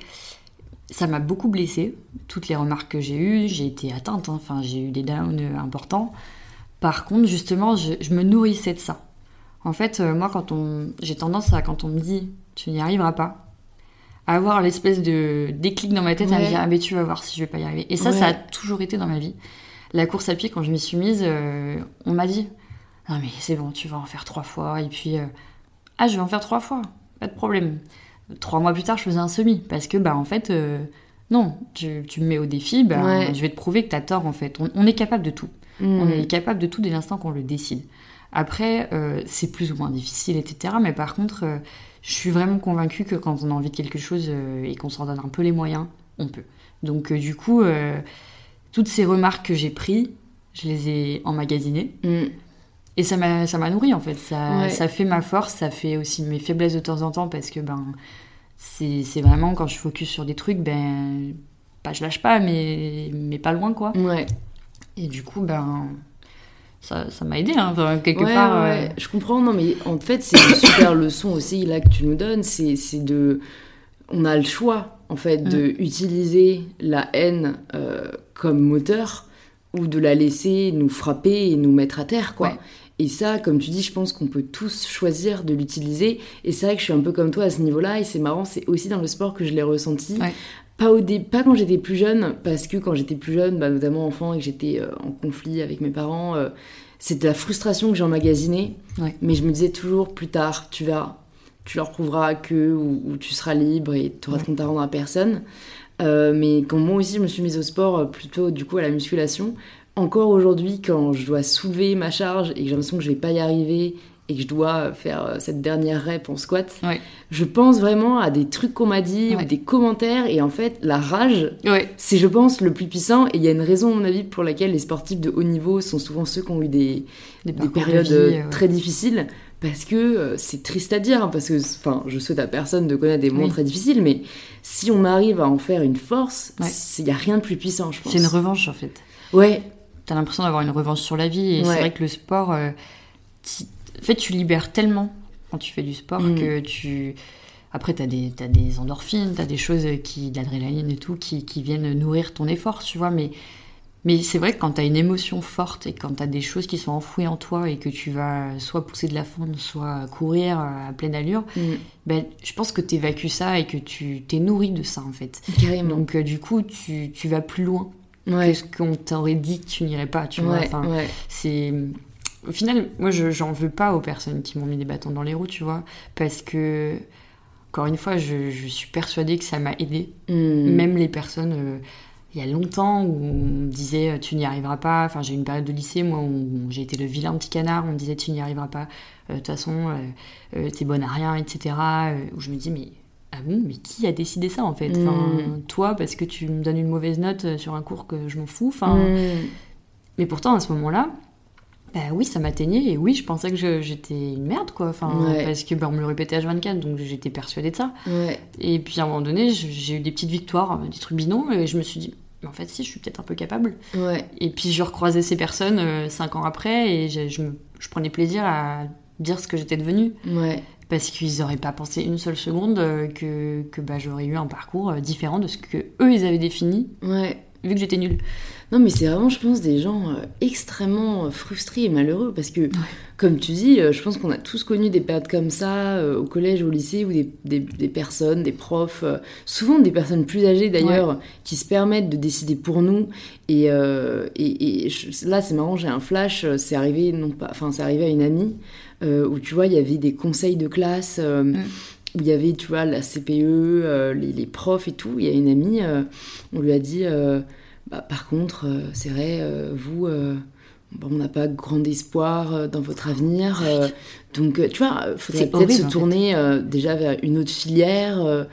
ça m'a beaucoup blessée. Toutes les remarques que j'ai eues, j'ai été atteinte, hein. enfin j'ai eu des downs importants. Par contre, justement, je, me nourrissais de ça. En fait, euh, moi, quand on, j'ai tendance à, quand on me dit tu n'y arriveras pas, à avoir l'espèce de déclic dans ma tête à me dire ah mais tu vas voir si je vais pas y arriver. Et ça, ça a toujours été dans ma vie. La course à pied, quand je m'y suis mise, euh, on m'a dit non mais c'est bon, tu vas en faire trois fois. Et puis euh, ah je vais en faire trois fois, pas de problème trois mois plus tard, je faisais un semi. Parce que, bah, en fait, euh, non, tu, tu, me mets au défi, bah, je vais te prouver que tu as tort, en fait. On, est capable de tout. Mm. On est capable de tout dès l'instant qu'on le décide. Après, euh, c'est plus ou moins difficile, etc. Mais par contre, euh, je suis vraiment convaincue que quand on a envie de quelque chose et qu'on s'en donne un peu les moyens, on peut. Donc, du coup, toutes ces remarques que j'ai prises, je les ai emmagasinées. Mm. Et ça m'a, ça m'a nourri en fait. Ça, ça fait ma force, ça fait aussi mes faiblesses de temps en temps parce que ben, c'est, c'est vraiment quand je focus sur des trucs, ben, pas je lâche pas, mais, mais pas loin quoi. Ouais. Et du coup, ben, ça, ça m'a aidé, hein, quelque part. Ouais. Je comprends, non, mais en fait, c'est une super leçon aussi là que tu nous donnes. C'est, c'est de. On a le choix en fait de mm. utiliser la haine euh, comme moteur ou de la laisser nous frapper et nous mettre à terre, quoi. Et ça, comme tu dis, je pense qu'on peut tous choisir de l'utiliser. Et c'est vrai que je suis un peu comme toi à ce niveau-là. Et c'est marrant, c'est aussi dans le sport que je l'ai ressenti. Pas, au pas quand j'étais plus jeune, parce que quand j'étais plus jeune, bah, notamment enfant et que j'étais euh, en conflit avec mes parents, euh, c'était la frustration que j'emmagasinais. Mais je me disais toujours, plus tard, tu verras, tu leur prouveras que, ou, tu seras libre et tu auras de compte à rendre à personne. Euh, mais quand moi aussi je me suis mise au sport, plutôt du coup à la musculation, encore aujourd'hui, quand je dois soulever ma charge et que j'ai l'impression que je vais pas y arriver et que je dois faire euh, cette dernière rep en squat, je pense vraiment à des trucs qu'on m'a dit ou des commentaires et en fait la rage, c'est je pense le plus puissant et il y a une raison à mon avis pour laquelle les sportifs de haut niveau sont souvent ceux qui ont eu des, des, périodes euh, très difficiles parce que euh, c'est triste à dire hein, parce que enfin je souhaite à personne de connaître des moments très difficiles mais si on arrive à en faire une force, il y a rien de plus puissant je pense. C'est une revanche en fait. Ouais, t'as l'impression d'avoir une revanche sur la vie. Et c'est vrai que le sport, euh, en fait, tu libères tellement quand tu fais du sport mm. que tu. Après, t'as des, as des endorphines, t'as des choses qui, d'adrénaline et tout, qui, qui, viennent nourrir ton effort, tu vois. Mais, mais c'est vrai que quand t'as une émotion forte et quand t'as des choses qui sont enfouies en toi et que tu vas soit pousser de la fonte, soit courir à pleine allure, mm. ben, je pense que t'évacues ça et que tu t'es nourri de ça, en fait. Carrément. Donc, euh, du coup, tu, tu vas plus loin ouais. ce qu'on t'aurait dit que tu n'irais pas, tu vois. Enfin, c'est au final, moi, je j'en veux pas aux personnes qui m'ont mis des bâtons dans les roues, tu vois, parce que encore une fois, je, je suis persuadée que ça m'a aidé. Hmm. Même les personnes. Euh, il y a longtemps où on me disait euh, tu n'y arriveras pas. Enfin, j'ai eu une période de lycée, moi, où j'ai été le vilain petit canard. On me disait tu n'y arriveras pas. Euh, de toute façon, t'es bonne à rien, etc. où je me dis mais ah bon, mais qui a décidé ça en fait? Enfin, hmm. Toi, parce que tu me donnes une mauvaise note euh, sur un cours que je m'en fous. Enfin, hmm. Mais pourtant, à ce moment-là, bah oui, ça m'atteignait et oui, je pensais que j'étais une merde quoi. Enfin, Parce que bah, on me le répétait H24, donc j'étais persuadée de ça. Et puis à un moment donné, j'ai eu des petites victoires, des trucs bidons, et je me suis dit, en fait, si, je suis peut-être un peu capable. Et puis je recroisais ces personnes euh, cinq ans après et je, je, je, prenais plaisir à dire ce que j'étais devenue. parce qu'ils n'auraient pas pensé une seule seconde que, que bah, j'aurais eu un parcours différent de ce que eux ils avaient défini. Ouais. Vu que j'étais nulle. Non, mais c'est vraiment, je pense, des gens euh, extrêmement euh, frustrés et malheureux parce que, comme tu dis, euh, je pense qu'on a tous connu des périodes comme ça au collège, au lycée, où des, des, personnes, des profs, souvent des personnes plus âgées d'ailleurs, qui se permettent de décider pour nous. Et, et, là, c'est marrant, j'ai un flash, c'est arrivé, non pas, enfin, c'est arrivé à une amie où tu vois, il y avait des conseils de classe. Mm. Où il y avait, tu vois, la CPE, les, les, profs et tout. Il y a une amie, on lui a dit bah, par contre, euh, c'est vrai, euh, vous, euh, on n'a pas grand espoir dans votre avenir. donc, tu vois, il faudrait peut-être se tourner déjà vers une autre filière.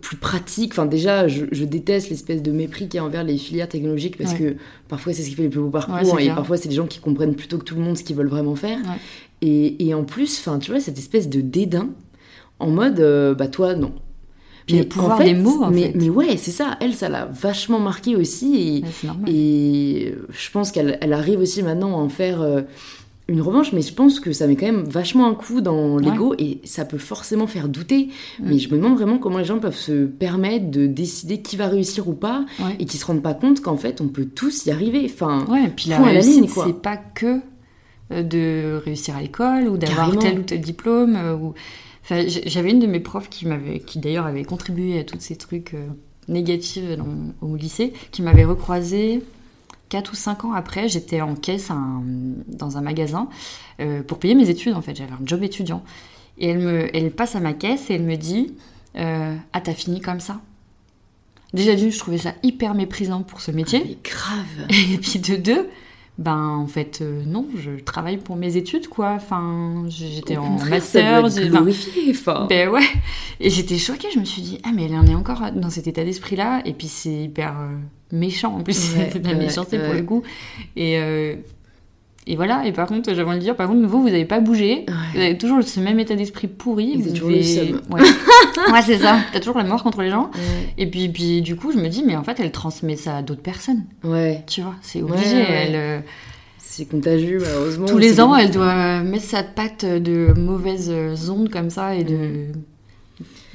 plus pratique. Enfin, déjà, je, déteste l'espèce de mépris qu'il y a envers les filières technologiques parce que parfois c'est ce qui fait les plus beaux parcours et parfois c'est des gens qui comprennent plutôt que tout le monde ce qu'ils veulent vraiment faire. Et, et, en plus, enfin, tu vois, cette espèce de dédain en mode, bah toi, non, le pouvoir des mots, en mais, fait. mais ouais, c'est ça. Elle, ça l'a vachement marqué aussi. Et, et je pense qu'elle elle arrive aussi maintenant à en faire euh, une revanche, mais je pense que ça met quand même vachement un coup dans l'ego et ça peut forcément faire douter. Mm. Mais je me demande vraiment comment les gens peuvent se permettre de décider qui va réussir ou pas et qui se rendent pas compte qu'en fait, on peut tous y arriver. Enfin, ouais, et puis la réussite, c'est pas que euh, de réussir à l'école ou d'avoir tel ou tel diplôme. Euh, j'avais une de mes profs qui m'avait, qui d'ailleurs avait contribué à tous ces trucs euh, négatifs au lycée, qui m'avait recroisé 4 ou 5 ans après. J'étais en caisse dans un magasin euh, pour payer mes études en fait. J'avais un job étudiant. Et elle, me, elle passe à ma caisse et elle me dit euh, Ah, t'as fini comme ça? Déjà d'une, je trouvais ça hyper méprisant pour ce métier. Ah, mais grave Et puis de deux, ben en fait euh, non je travaille pour mes études quoi. Enfin j'étais en master j'ai glorifié enfin ben ouais. Et j'étais choquée je me suis dit ah mais elle en est encore dans cet état d'esprit là et puis c'est hyper euh, méchant en plus c'est de la méchanceté pour le coup. Et euh, et voilà, et par contre, j'avais envie de dire, par contre, vous, vous n'avez pas bougé, vous avez toujours ce même état d'esprit pourri. Vous, toujours le seum. Ouais, ouais c'est ça, t'as toujours la mort contre les gens. Et puis, puis, du coup, je me dis, mais en fait, elle transmet ça à d'autres personnes. Ouais. Tu vois, c'est obligé. elle, euh, C'est contagieux, malheureusement. Tous les ans, elle doit mettre sa patte de mauvaises ondes comme ça et de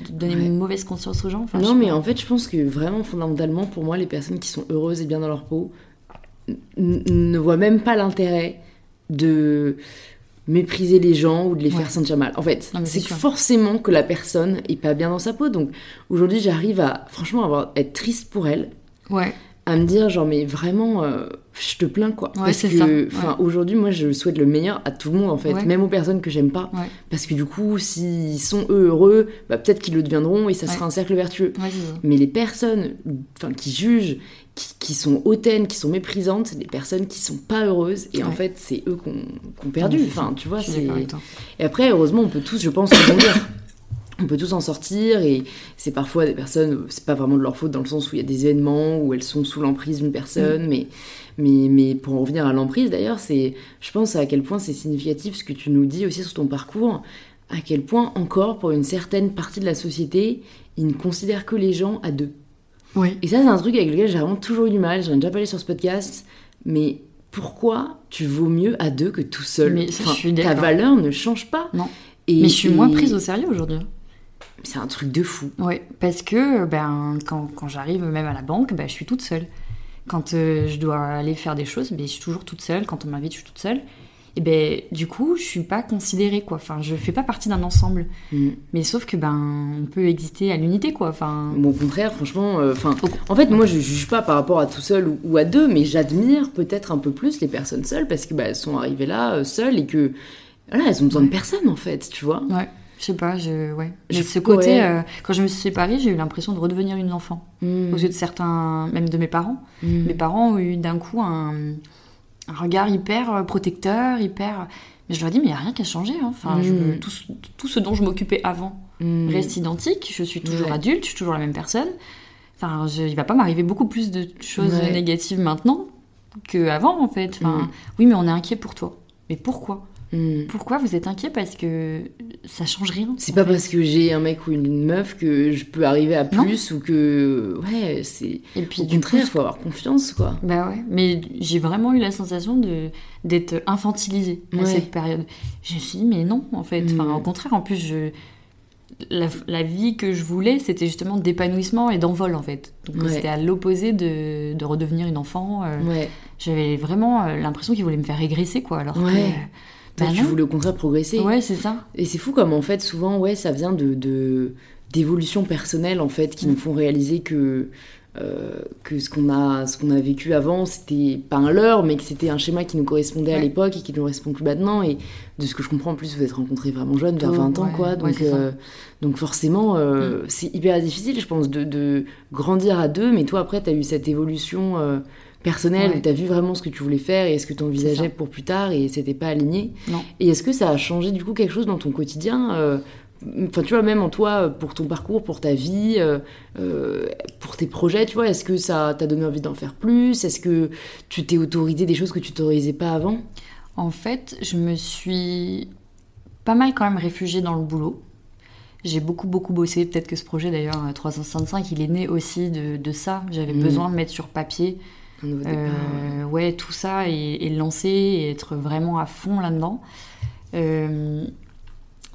donner une mauvaise conscience aux gens. Enfin, non, mais en fait, je pense que vraiment, fondamentalement, pour moi, les personnes qui sont heureuses et bien dans leur peau, ne voit même pas l'intérêt de mépriser les gens ou de les faire sentir mal. En fait, c'est forcément que la personne est pas bien dans sa peau. Donc aujourd'hui, j'arrive à franchement avoir, être triste pour elle. Ouais. À me dire genre mais vraiment euh, je te plains quoi. Parce que enfin aujourd'hui moi je souhaite le meilleur à tout le monde en fait. Même aux personnes que j'aime pas. Parce que du coup s'ils sont eux heureux bah, peut-être qu'ils le deviendront et ça sera un cercle vertueux. Mais les personnes enfin qui jugent qui, sont hautaines, qui sont méprisantes, c'est des personnes qui sont pas heureuses et en fait c'est eux qu'on ont perdu. Enfin, tu vois, c'est. Et après, heureusement, on peut tous, je pense, rebondir. on peut tous en sortir et c'est parfois des personnes, c'est pas vraiment de leur faute dans le sens où il y a des événements où elles sont sous l'emprise d'une personne, mm. mais, mais, mais pour en revenir à l'emprise d'ailleurs, c'est, je pense à quel point c'est significatif ce que tu nous dis aussi sur ton parcours, à quel point encore pour une certaine partie de la société, ils ne considèrent que les gens à Et ça, c'est un truc avec lequel j'ai vraiment toujours eu du mal. J'en ai déjà parlé sur ce podcast. Mais pourquoi tu vaux mieux à deux que tout seul mais je suis Ta valeur ne change pas. Non. Et, mais je suis moins prise au sérieux aujourd'hui. C'est un truc de fou. Oui, parce que ben, quand, quand j'arrive même à la banque, ben, je suis toute seule. Quand euh, je dois aller faire des choses, ben, je suis toujours toute seule. Quand on m'invite, je suis toute seule et ben du coup je suis pas considérée quoi enfin je fais pas partie d'un ensemble mm. mais sauf que ben on peut exister à l'unité quoi enfin bon, au contraire franchement euh, enfin en fait moi je juge pas par rapport à tout seul ou, à deux mais j'admire peut-être un peu plus les personnes seules parce que bah, elles sont arrivées là euh, seules et que voilà elles ont besoin de personne en fait tu vois ouais je sais pas, je, ouais. Mais ce côté, euh, quand je me suis séparée, j'ai eu l'impression de redevenir une enfant. Mm. Aux yeux de certains, même de mes parents. Mm. Mes parents ont eu d'un coup un, un regard hyper euh, protecteur, hyper. Mais je leur dis, mais il n'y a rien qui a changé. Hein. Enfin, mm. tout, ce dont je m'occupais avant mm. reste identique. Je suis toujours adulte, je suis toujours la même personne. Enfin, je, il va pas m'arriver beaucoup plus de choses négatives maintenant qu'avant, en fait. Enfin, mm. Oui, mais on est inquiet pour toi. Mais pourquoi? Pourquoi vous êtes inquiet Parce que ça change rien. C'est pas parce que j'ai un mec ou une meuf que je peux arriver à plus ou que. Ouais, c'est. Et puis, Au contraire, il faut avoir confiance, quoi. Bah ouais. Mais j'ai vraiment eu la sensation de d'être infantilisée à cette période. Je me suis dit, mais non, en fait. Enfin, mm. au contraire, en plus, je. La, vie que je voulais, c'était justement d'épanouissement et d'envol en fait. Donc c'était à l'opposé de, de, redevenir une enfant. Euh, ouais. J'avais vraiment euh, l'impression qu'il voulait me faire régresser quoi. Alors que bah tu voulais au contraire progresser. Ouais, c'est ça. Et c'est fou comme en fait, souvent, ouais, ça vient de, d'évolutions personnelles en fait qui nous mm. font réaliser que euh, que ce qu'on a ce qu'on a vécu avant c'était pas un leurre mais que c'était un schéma qui nous correspondait à l'époque et qui ne nous correspond plus maintenant et de ce que je comprends en plus vous êtes rencontrés vraiment jeune vers 20 ans quoi donc euh, donc forcément euh, mm. c'est hyper difficile je pense de, de, grandir à deux mais toi après tu as eu cette évolution personnel où tu as vu vraiment ce que tu voulais faire et est-ce que tu envisageais pour plus tard et c'était pas aligné. Non. Et est-ce que ça a changé du coup quelque chose dans ton quotidien euh, Enfin, tu vois, même en toi, pour ton parcours, pour ta vie, euh, euh, pour tes projets, tu vois, est-ce que ça t'a donné envie d'en faire plus? Est-ce que tu t'es autorisé des choses que tu t'autorisais pas avant? En fait, je me suis pas mal quand même réfugiée dans le boulot. J'ai beaucoup beaucoup bossé. Peut-être que ce projet d'ailleurs 365, il est né aussi de, ça. J'avais mmh. besoin de mettre sur papier euh, ouais. tout ça et, lancer et être vraiment à fond là-dedans. Euh,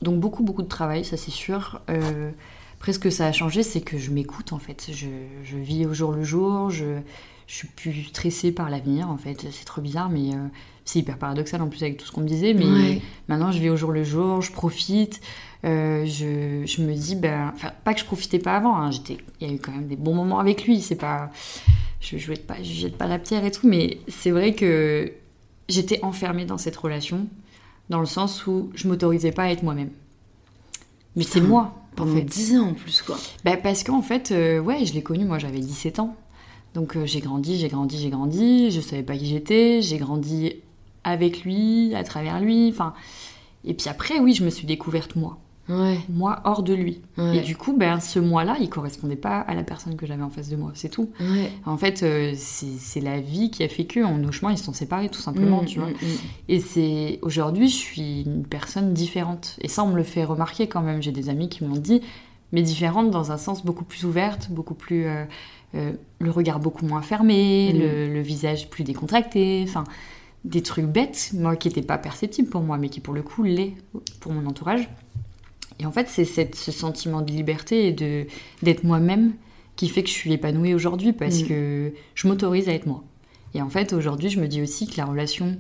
donc beaucoup, beaucoup de travail, ça c'est sûr. Euh, après, ce que ça a changé, c'est que je m'écoute en fait. Je, je, vis au jour le jour, je, je suis plus stressée par l'avenir en fait. C'est trop bizarre, mais c'est hyper paradoxal en plus avec tout ce qu'on me disait. Mais maintenant, je vis au jour le jour, je profite. je, je, me dis, ben, pas que je profitais pas avant, hein, il y a eu quand même des bons moments avec lui, c'est pas, je ne jette, pas, je jette pas la pierre et tout, mais c'est vrai que j'étais enfermée dans cette relation, dans le sens où je m'autorisais pas à être moi-même. Mais c'est moi, pendant en fait. 10 ans en plus, quoi. Bah, parce qu'en fait, euh, ouais, je l'ai connu, moi j'avais 17 ans. Donc euh, j'ai grandi, j'ai grandi, j'ai grandi, je savais pas qui j'étais, j'ai grandi avec lui, à travers lui, enfin... Et puis après, oui, je me suis découverte moi moi hors de lui. Et du coup, ben, ce moi-là, il correspondait pas à la personne que j'avais en face de moi, c'est tout. En fait, euh, c'est la vie qui a fait que nos chemins, ils se sont séparés, tout simplement, mm, tu vois. Mm, mm. Et c'est aujourd'hui, je suis une personne différente. Et ça, on me le fait remarquer quand même. J'ai des amis qui m'ont dit, mais différente dans un sens beaucoup plus ouverte, beaucoup plus... Euh, euh, le regard beaucoup moins fermé, le, le, visage plus décontracté, enfin des trucs bêtes, moi qui n'étaient pas perceptibles pour moi, mais qui pour le coup l'est pour mon entourage. Et en fait, c'est ce sentiment de liberté et de d'être moi-même qui fait que je suis épanouie aujourd'hui parce mm. que je m'autorise à être moi. Et en fait, aujourd'hui, je me dis aussi que la relation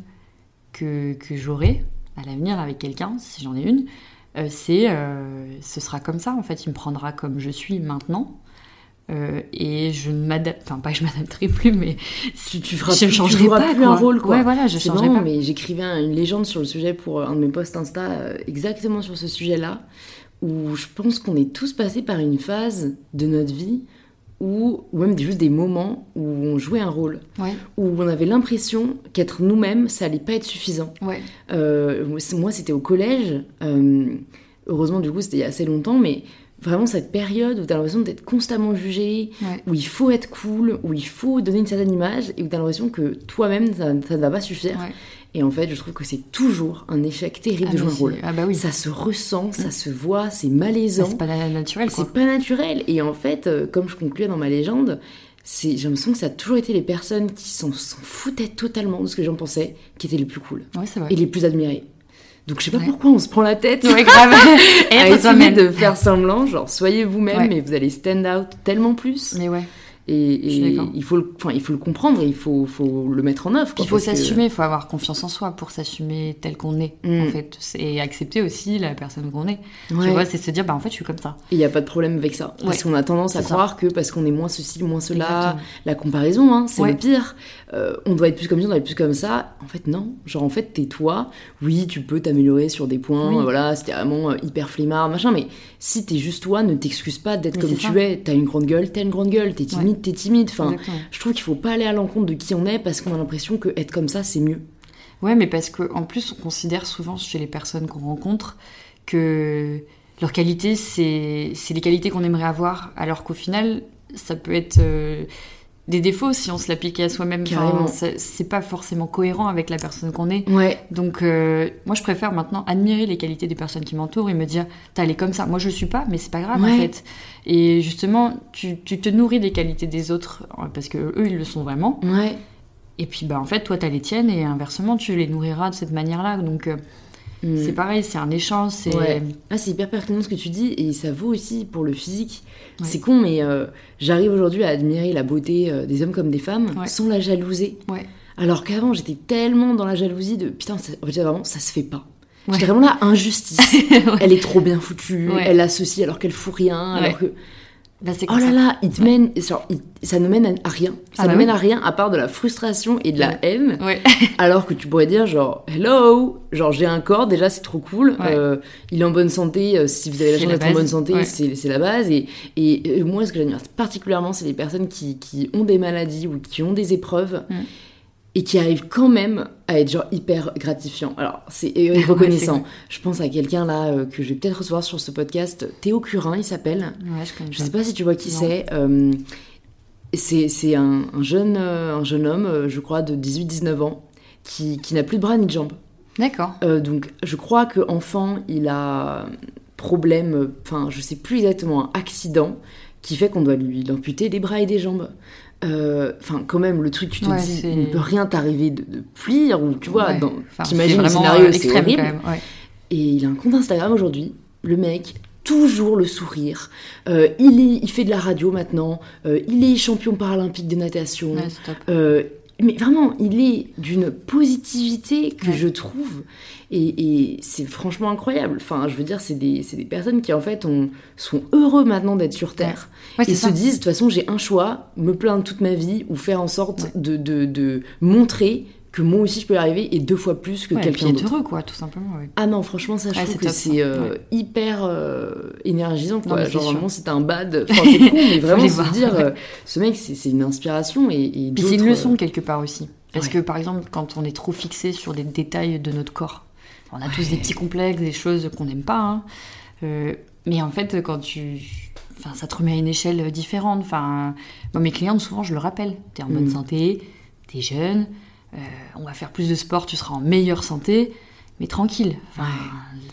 que, que j'aurai à l'avenir avec quelqu'un, si j'en ai une, euh, c'est euh, ce sera comme ça. En fait, il me prendra comme je suis maintenant. Euh, et je ne m'adapte, enfin pas que je m'adapterai plus, mais tu, tu feras, je ne changerai pas plus un rôle quoi. Ouais, voilà, je changerai pas. Mais j'écrivais une légende sur le sujet pour un de mes posts Insta, euh, exactement sur ce sujet-là, où je pense qu'on est tous passés par une phase de notre vie où, ou même juste des moments où on jouait un rôle, où on avait l'impression qu'être nous-mêmes, ça allait pas être suffisant. Ouais. Euh, moi, c'était au collège. heureusement, du coup, c'était il y a assez longtemps, mais vraiment cette période où tu as l'impression d'être constamment jugé, où il faut être cool, où il faut donner une certaine image et où tu as l'impression que toi-même ça, ne va pas suffire. Et en fait, je trouve que c'est toujours un échec terrible ah, de jouer un rôle. Ah bah oui. Ça se ressent, ça se voit, c'est malaisant. c'est pas naturel. C'est pas naturel. Et en fait, euh, comme je concluais dans ma légende, j'ai l'impression que ça a toujours été les personnes qui s'en foutaient totalement de ce que j'en pensais, qui étaient les plus cool. et les plus admirées. Donc je sais pas pourquoi on se prend la tête ouais, grave. à essayer de faire semblant, genre soyez vous-même mais vous allez stand out tellement plus. Mais ouais. Et, il, faut le, enfin, il faut le comprendre et il faut, faut le mettre en œuvre. il faut s'assumer, il faut avoir confiance en soi pour s'assumer tel qu'on est, en mm. fait. Et accepter aussi la personne qu'on est. Tu vois, c'est se dire, bah en fait, je suis comme ça. Et il n'y a pas de problème avec ça. Parce qu'on a tendance à croire que parce qu'on est moins ceci, moins cela, la comparaison, hein, c'est le pire. Euh, on doit être plus comme ça, on doit être plus comme ça. En fait, non. Genre, en fait, t'es toi. Oui, tu peux t'améliorer sur des points. Voilà, c'était vraiment euh, hyper flemmard, machin. Mais si t'es juste toi, ne t'excuse pas d'être comme tu es. T'as une grande gueule, t'as une grande gueule. T'es timide, t'es timide. Enfin, je trouve qu'il faut pas aller à l'encontre de qui on est parce qu'on a l'impression que être comme ça, c'est mieux. Ouais, mais parce qu'en plus, on considère souvent chez les personnes qu'on rencontre que leurs qualités, c'est les qualités qu'on aimerait avoir, alors qu'au final, ça peut être. Euh, des défauts si on se l'appliquait à soi-même. Carrément. Enfin, c'est pas forcément cohérent avec la personne qu'on est. Ouais. Donc, euh, moi, je préfère maintenant admirer les qualités des personnes qui m'entourent et me dire, t'as elle est comme ça. Moi, je suis pas, mais c'est pas grave Ouais. en fait. Et justement, tu, tu te nourris des qualités des autres euh, parce que eux, ils le sont vraiment. Ouais. Et puis, bah, en fait, toi, t'as les tiennes et inversement, tu les nourriras de cette manière-là. Donc, euh, Mm. c'est pareil, c'est un échange. C'est Ouais. Ah, c'est hyper pertinent ce que tu dis et ça vaut aussi pour le physique. Ouais. C'est con, mais euh, j'arrive aujourd'hui à admirer la beauté euh, des hommes comme des femmes Ouais. sans la jalouser. Ouais. Alors qu'avant, j'étais tellement dans la jalousie de putain, ça, en fait, vraiment, ça se fait pas. J'étais vraiment là, injustice. Elle est trop bien foutue, elle a ceci alors qu'elle fout rien, Ouais. alors que. Bah, c'est Oh là ça. là, il te mène, genre, il- ça ne mène à rien. Ça Ah bah ne mène oui. à rien à part de la frustration et de la Ouais. haine. Ouais. Alors que tu pourrais dire genre hello, genre j'ai un corps déjà c'est trop cool, euh, il est en bonne santé, euh, si vous avez la chance d'être en bonne santé c'est la base et, et euh, moi ce que j'admire particulièrement c'est les personnes qui, qui ont des maladies ou qui ont des épreuves Mm. Et qui arrivent quand même à être genre hyper gratifiant. Alors c'est Ouais, reconnaissant. Je pense à quelqu'un là euh, que je vais peut-être recevoir sur ce podcast, Théo Curin il s'appelle. Ouais, je connais Je sais pas si tu vois qui c'est. euh, c'est un, un jeune, euh, un jeune homme, euh, je crois, de 18-19 ans, qui, qui n'a plus de bras ni de jambes. D'accord. Euh, donc, je crois que enfant, il a problème, enfin, je sais plus exactement, un accident qui fait qu'on doit lui amputer des bras et des jambes. Euh, Enfin, quand même, le truc, tu te Ouais, dis, il ne peut rien t'arriver de, de pire, ou tu vois, Ouais. Enfin, t'imagines le scénario, euh, c'est extrême horrible. quand même. Ouais. Et il a un compte Instagram aujourd'hui. Le mec, toujours le sourire. Euh, il, est, il fait de la radio maintenant. Euh, il est champion paralympique de natation. Mais vraiment, il est d'une positivité que je trouve. Et, et c'est franchement incroyable. Enfin, je veux dire, c'est des, des personnes qui, en fait, ont- sont heureux maintenant d'être sur Terre. Ouais, et se disent, de toute façon, j'ai un choix, me plaindre toute ma vie ou faire en sorte de, de, de montrer que moi aussi je peux y arriver et deux fois plus que Ouais, quelqu'un d'autre. heureux, quoi, tout simplement. Ah non, franchement, ça, je Ouais, trouve que c'est euh, Ouais. hyper euh, énergisant, quoi. Genre, vraiment, c'est un bad. Enfin, c'est con, mais vraiment, se voir. dire, euh, ce mec, c'est une inspiration et, et Puis c'est une leçon quelque part aussi. Parce que par exemple, quand on est trop fixé sur les détails de notre corps, on a tous Ouais. des petits complexes, des choses qu'on n'aime pas. hein. Euh, mais en fait, quand tu. Enfin, ça te remet à une échelle différente. Enfin, moi, mes clientes, souvent, je le rappelle. T'es en bonne Mm. santé, t'es jeune, euh, on va faire plus de sport, tu seras en meilleure santé, mais tranquille. Enfin,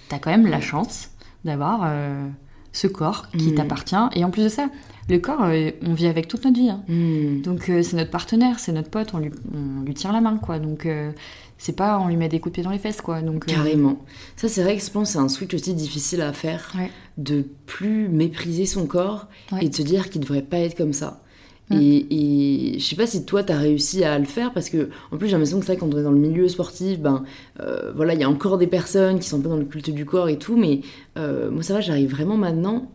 t'as quand même la chance d'avoir euh, ce corps qui Mm. t'appartient. Et en plus de ça, le corps, euh, on vit avec toute notre vie. hein. Hmm. Donc c'est notre partenaire, c'est notre pote, on lui, on lui tire la main, quoi. Donc c'est pas on lui met des coups de pied dans les fesses, quoi. Donc euh, Carrément. Ça, c'est vrai que je pense que c'est un switch aussi difficile à faire, Ouais. de plus mépriser son corps Ouais. et de se dire qu'il devrait pas être comme ça. Mm. Et, et je sais pas si toi t'as réussi à le faire parce que en plus j'ai l'impression que c'est vrai quand on est dans le milieu sportif ben euh, voilà il y a encore des personnes qui sont un peu dans le culte du corps et tout mais euh, moi ça va j'arrive vraiment maintenant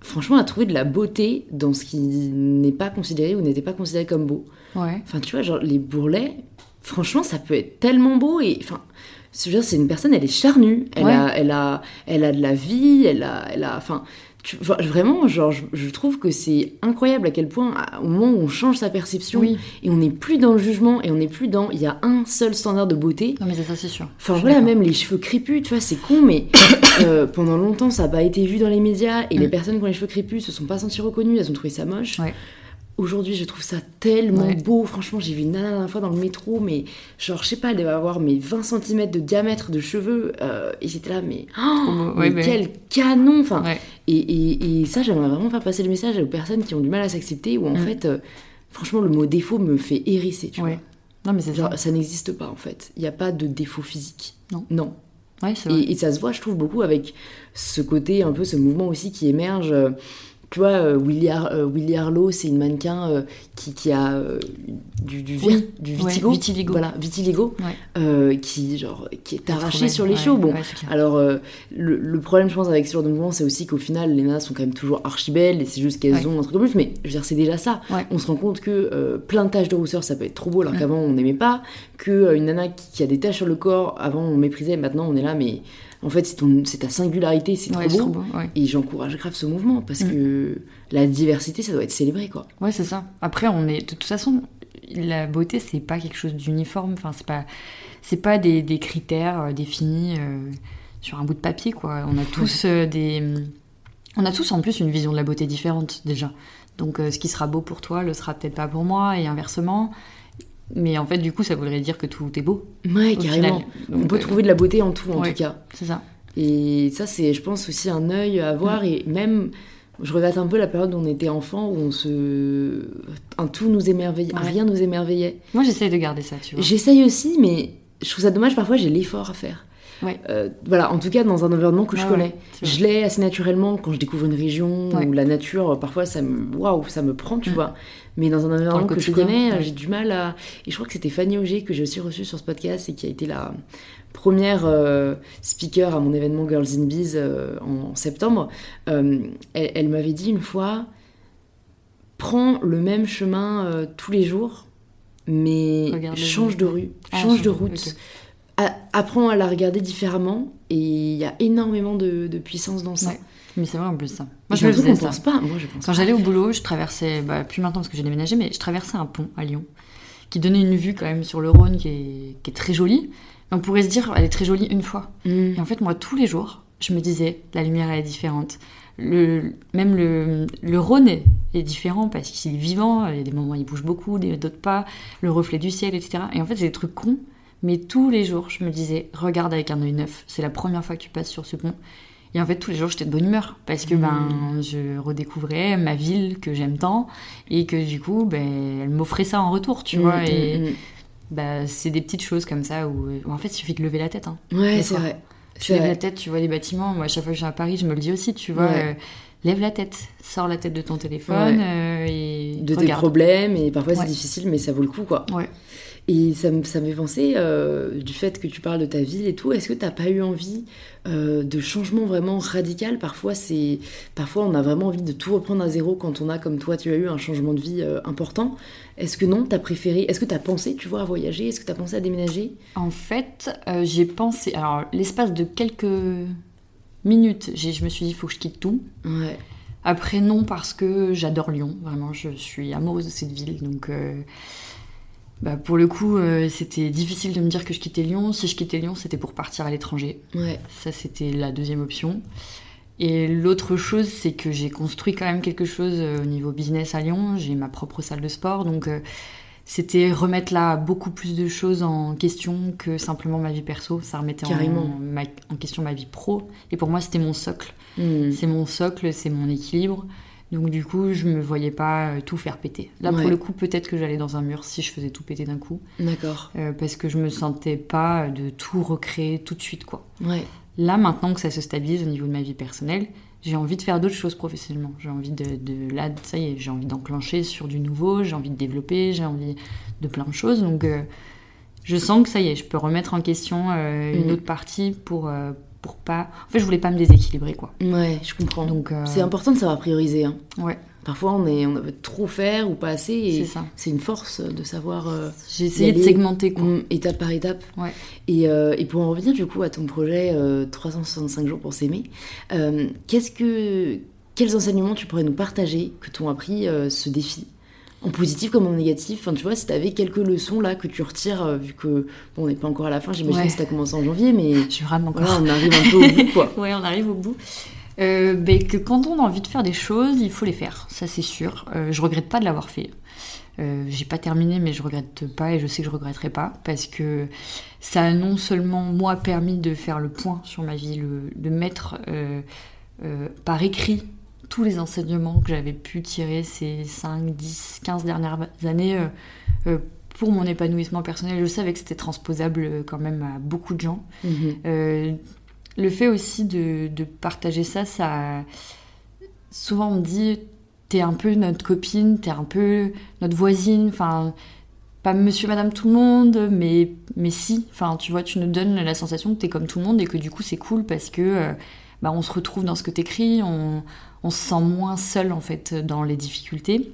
franchement à trouver de la beauté dans ce qui n'est pas considéré ou n'était pas considéré comme beau. Enfin, tu vois, genre, les bourrelets, franchement, ça peut être tellement beau. Et enfin, c'est une personne, elle est charnue. Elle, Ouais. a, elle, a, elle a de la vie. Elle a. Elle a enfin, tu- enfin, vraiment, genre, je, je trouve que c'est incroyable à quel point, à- au moment où on change sa perception Oui. et on n'est plus dans le jugement et on n'est plus dans. Il y a un seul standard de beauté. Non mais c'est ça, c'est sûr. Enfin voilà, même les cheveux crépus, tu vois, c'est con, mais euh, pendant longtemps, ça n'a pas été vu dans les médias et les Mm. personnes qui ont les cheveux crépus se sont pas senties reconnues, elles ont trouvé ça moche. Ouais. Aujourd'hui, je trouve ça tellement Ouais. beau. Franchement, j'ai vu une nana la dernière fois dans le métro, mais genre, je sais pas, elle devait avoir mes 20 cm de diamètre de cheveux euh, et j'étais là, mais, oh, mais Ouais, quel canon Enfin, et, et- et ça, j'aimerais vraiment faire passer le message aux personnes qui ont du mal à s'accepter, où en Mm. fait, euh, franchement, le mot défaut me fait hérisser, tu Ouais. Non mais c'est vois. ça. N'existe pas en fait. Il n'y a pas de défaut physique. Non. Non. Ouais, c'est vrai. Et, et ça se voit, je trouve, beaucoup avec ce côté, un peu ce mouvement aussi qui émerge. euh, Tu vois, euh, Willy, Har- euh, Willy Harlow, c'est une mannequin euh, qui, qui a du, du, Oui. du Ouais, vitiligo. Voilà, vitiligo, Ouais. qui, genre, qui est arraché sur les shows. Bon, alors, le, le problème, je pense, avec ce genre de mouvement, c'est aussi qu'au final, les nanas sont quand même toujours archi belles et c'est juste qu'elles ont un truc en plus. Mais je veux dire, c'est déjà ça. On se rend compte que plein de taches de rousseur, ça peut être trop beau, alors qu'avant, on n'aimait pas. Euh, une nana qui, qui a des taches sur le corps, avant, on méprisait, maintenant, on est là, mais en fait, c'est ta singularité, c'est Ouais, trop beau. trop beau. Ouais. Et j'encourage grave ce mouvement parce Mm. que la diversité, ça doit être célébré, quoi. Ouais, c'est ça. Après, on est de toute façon, la beauté, c'est pas quelque chose d'uniforme. Enfin, c'est pas, c'est pas des, des critères euh, définis euh, sur un bout de papier, quoi. On a tous euh, des, on a tous en plus une vision de la beauté différente déjà. Donc ce qui sera beau pour toi le sera peut-être pas pour moi et inversement. Mais en fait, du coup, ça voudrait dire que tout est beau. Ouais, carrément. On peut trouver de la beauté en tout, en tout cas. C'est ça. Et ça, c'est, je pense, aussi un œil à avoir. Mm. Et même, je regrette un peu la période où on était enfant, où on se. Un tout nous émerveillait, rien nous émerveillait. Moi, j'essaye de garder ça, tu vois. J'essaye aussi, mais je trouve ça dommage, parfois, j'ai l'effort à faire. Ouais. Euh, voilà, en tout cas dans un environnement que je connais. je l'ai assez naturellement quand je découvre une région où la nature, parfois ça me, waouh, ça me prend, tu mm. vois. Mais dans un environnement que je connais, j'ai du mal à. Et je crois que c'était Fanny Auger que j'ai aussi reçue sur ce podcast et qui a été la première euh, speaker à mon événement Girls in Bees euh, en, septembre. elle, m'avait dit une fois prends le même chemin tous les jours, mais change de rue, ah, change de route apprends à la regarder différemment et il y a énormément de, puissance dans ça. Mais c'est vrai en plus ça. Moi je, me pense pas. Moi, je Quand j'allais au boulot, je traversais, bah, plus maintenant parce que j'ai déménagé, mais je traversais un pont à Lyon qui donnait une vue quand même sur le Rhône qui est, qui est très jolie. On pourrait se dire, elle est très jolie une fois. Mm. Et en fait, moi, tous les jours, je me disais, la lumière elle est différente. Le, même le, le Rhône est, différent parce qu'il est vivant, il y a des moments où il bouge beaucoup, d'autres pas, le reflet du ciel, etc. Et en fait, c'est des trucs cons, mais tous les jours, je me disais, regarde avec un œil neuf, c'est la première fois que tu passes sur ce pont. Et en fait, tous les jours, j'étais de bonne humeur parce que ben, mmh. je redécouvrais ma ville que j'aime tant et que du coup, ben, elle m'offrait ça en retour, tu mmh, vois. Et ben, c'est des petites choses comme ça où, en fait, il suffit de lever la tête. Hein, ouais, c'est vrai. Tu lèves la tête, tu vois les bâtiments. Moi, à chaque fois que je viens à Paris, je me le dis aussi, tu vois. Euh, lève la tête, sors la tête de ton téléphone euh, et de tes problèmes et parfois c'est difficile mais ça vaut le coup quoi. Ouais. Et ça, ça m'est pensé euh, du fait que tu parles de ta ville et tout. Est-ce que tu n'as pas eu envie euh, de changement vraiment radical? Parfois, c'est, parfois, on a vraiment envie de tout reprendre à zéro quand on a, comme toi, tu as eu un changement de vie euh, important. Est-ce que non, tu as préféré Est-ce que tu as pensé, tu vois, à voyager? Est-ce que tu as pensé à déménager? En fait, j'ai pensé. Alors, l'espace de quelques minutes, je me suis dit, il faut que je quitte tout. Ouais. Après, non, parce que j'adore Lyon. Vraiment, je suis amoureuse de cette ville. Donc bah, pour le coup, euh, c'était difficile de me dire que je quittais Lyon. Si je quittais Lyon, c'était pour partir à l'étranger. Ouais. Ça, c'était la deuxième option. Et l'autre chose, c'est que j'ai construit quand même quelque chose euh, au niveau business à Lyon. J'ai ma propre salle de sport. Donc, euh, c'était remettre là beaucoup plus de choses en question que simplement ma vie perso. Ça remettait en, question ma vie pro. Et pour moi, c'était mon socle. Hmm. C'est mon socle, c'est mon équilibre. Donc du coup, je me voyais pas euh, tout faire péter. Là, pour le coup, peut-être que j'allais dans un mur si je faisais tout péter d'un coup. D'accord. Euh, parce que je me sentais pas de tout recréer tout de suite, quoi. Ouais. Là, maintenant que ça se stabilise au niveau de ma vie personnelle, j'ai envie de faire d'autres choses professionnellement. J'ai envie de, de, là, ça y est, j'ai envie d'enclencher sur du nouveau, j'ai envie de développer, j'ai envie de plein de choses. Donc, euh, je sens que ça y est, je peux remettre en question une mhm. autre partie pour pour pas. En fait, je voulais pas me déséquilibrer, quoi. Ouais, je comprends. Donc, euh, c'est important de savoir prioriser. Hein. Ouais. Parfois, on est, on veut trop faire ou pas assez, et c'est une force de savoir. Euh, J'ai essayé de segmenter, quoi. Mm, étape par étape. Ouais. Et, euh, et, pour en revenir du coup à ton projet 365 jours pour s'aimer, qu'est-ce que quels enseignements tu pourrais nous partager que t'ont appris ce défi? En positif comme en négatif. Enfin, tu vois, si tu avais quelques leçons là que tu retires, euh, vu que bon, on n'est pas encore à la fin, j'imagine que ça a commencé en janvier, mais je rame encore. on arrive un peu au bout, quoi. ouais, on arrive au bout. Euh, ben, que quand on a envie de faire des choses, il faut les faire, ça c'est sûr. Euh, je regrette pas de l'avoir fait. Euh, j'ai pas terminé, mais je regrette pas et je sais que je regretterai pas parce que ça a non seulement moi permis de faire le point sur ma vie, de mettre par écrit tous les enseignements que j'avais pu tirer ces 5, 10, 15 dernières années euh, euh, pour mon épanouissement personnel. Je savais que c'était transposable euh, quand même à beaucoup de gens. Mhm. le fait aussi de, partager ça, ça. Souvent on me dit t'es un peu notre copine, t'es un peu notre voisine, enfin pas monsieur, madame, tout le monde, mais, mais si. Enfin, tu vois, tu nous donnes la sensation que t'es comme tout le monde et que du coup c'est cool parce que bah, on se retrouve dans ce que t'écris, on, on se sent moins seul en fait dans les difficultés.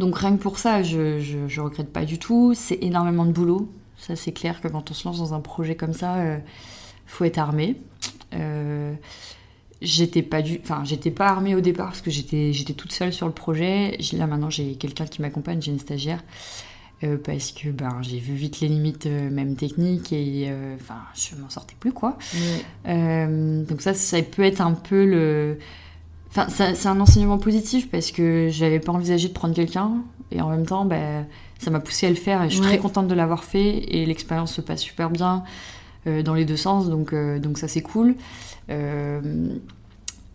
Donc rien que pour ça, je, je, regrette pas du tout. C'est énormément de boulot. Ça c'est clair que quand on se lance dans un projet comme ça, euh, faut être armé. Euh, j'étais pas du, enfin j'étais pas armée au départ parce que j'étais j'étais toute seule sur le projet. Là maintenant j'ai quelqu'un qui m'accompagne, j'ai une stagiaire. Euh, parce que ben, j'ai vu vite les limites même techniques et enfin je m'en sortais plus quoi. donc ça ça peut être un peu le Enfin, c'est un enseignement positif parce que j'avais pas envisagé de prendre quelqu'un. Et en même temps, bah, ça m'a poussé à le faire et je suis très contente de l'avoir fait. Et l'expérience se passe super bien euh, dans les deux sens, donc, euh, donc ça c'est cool. Euh,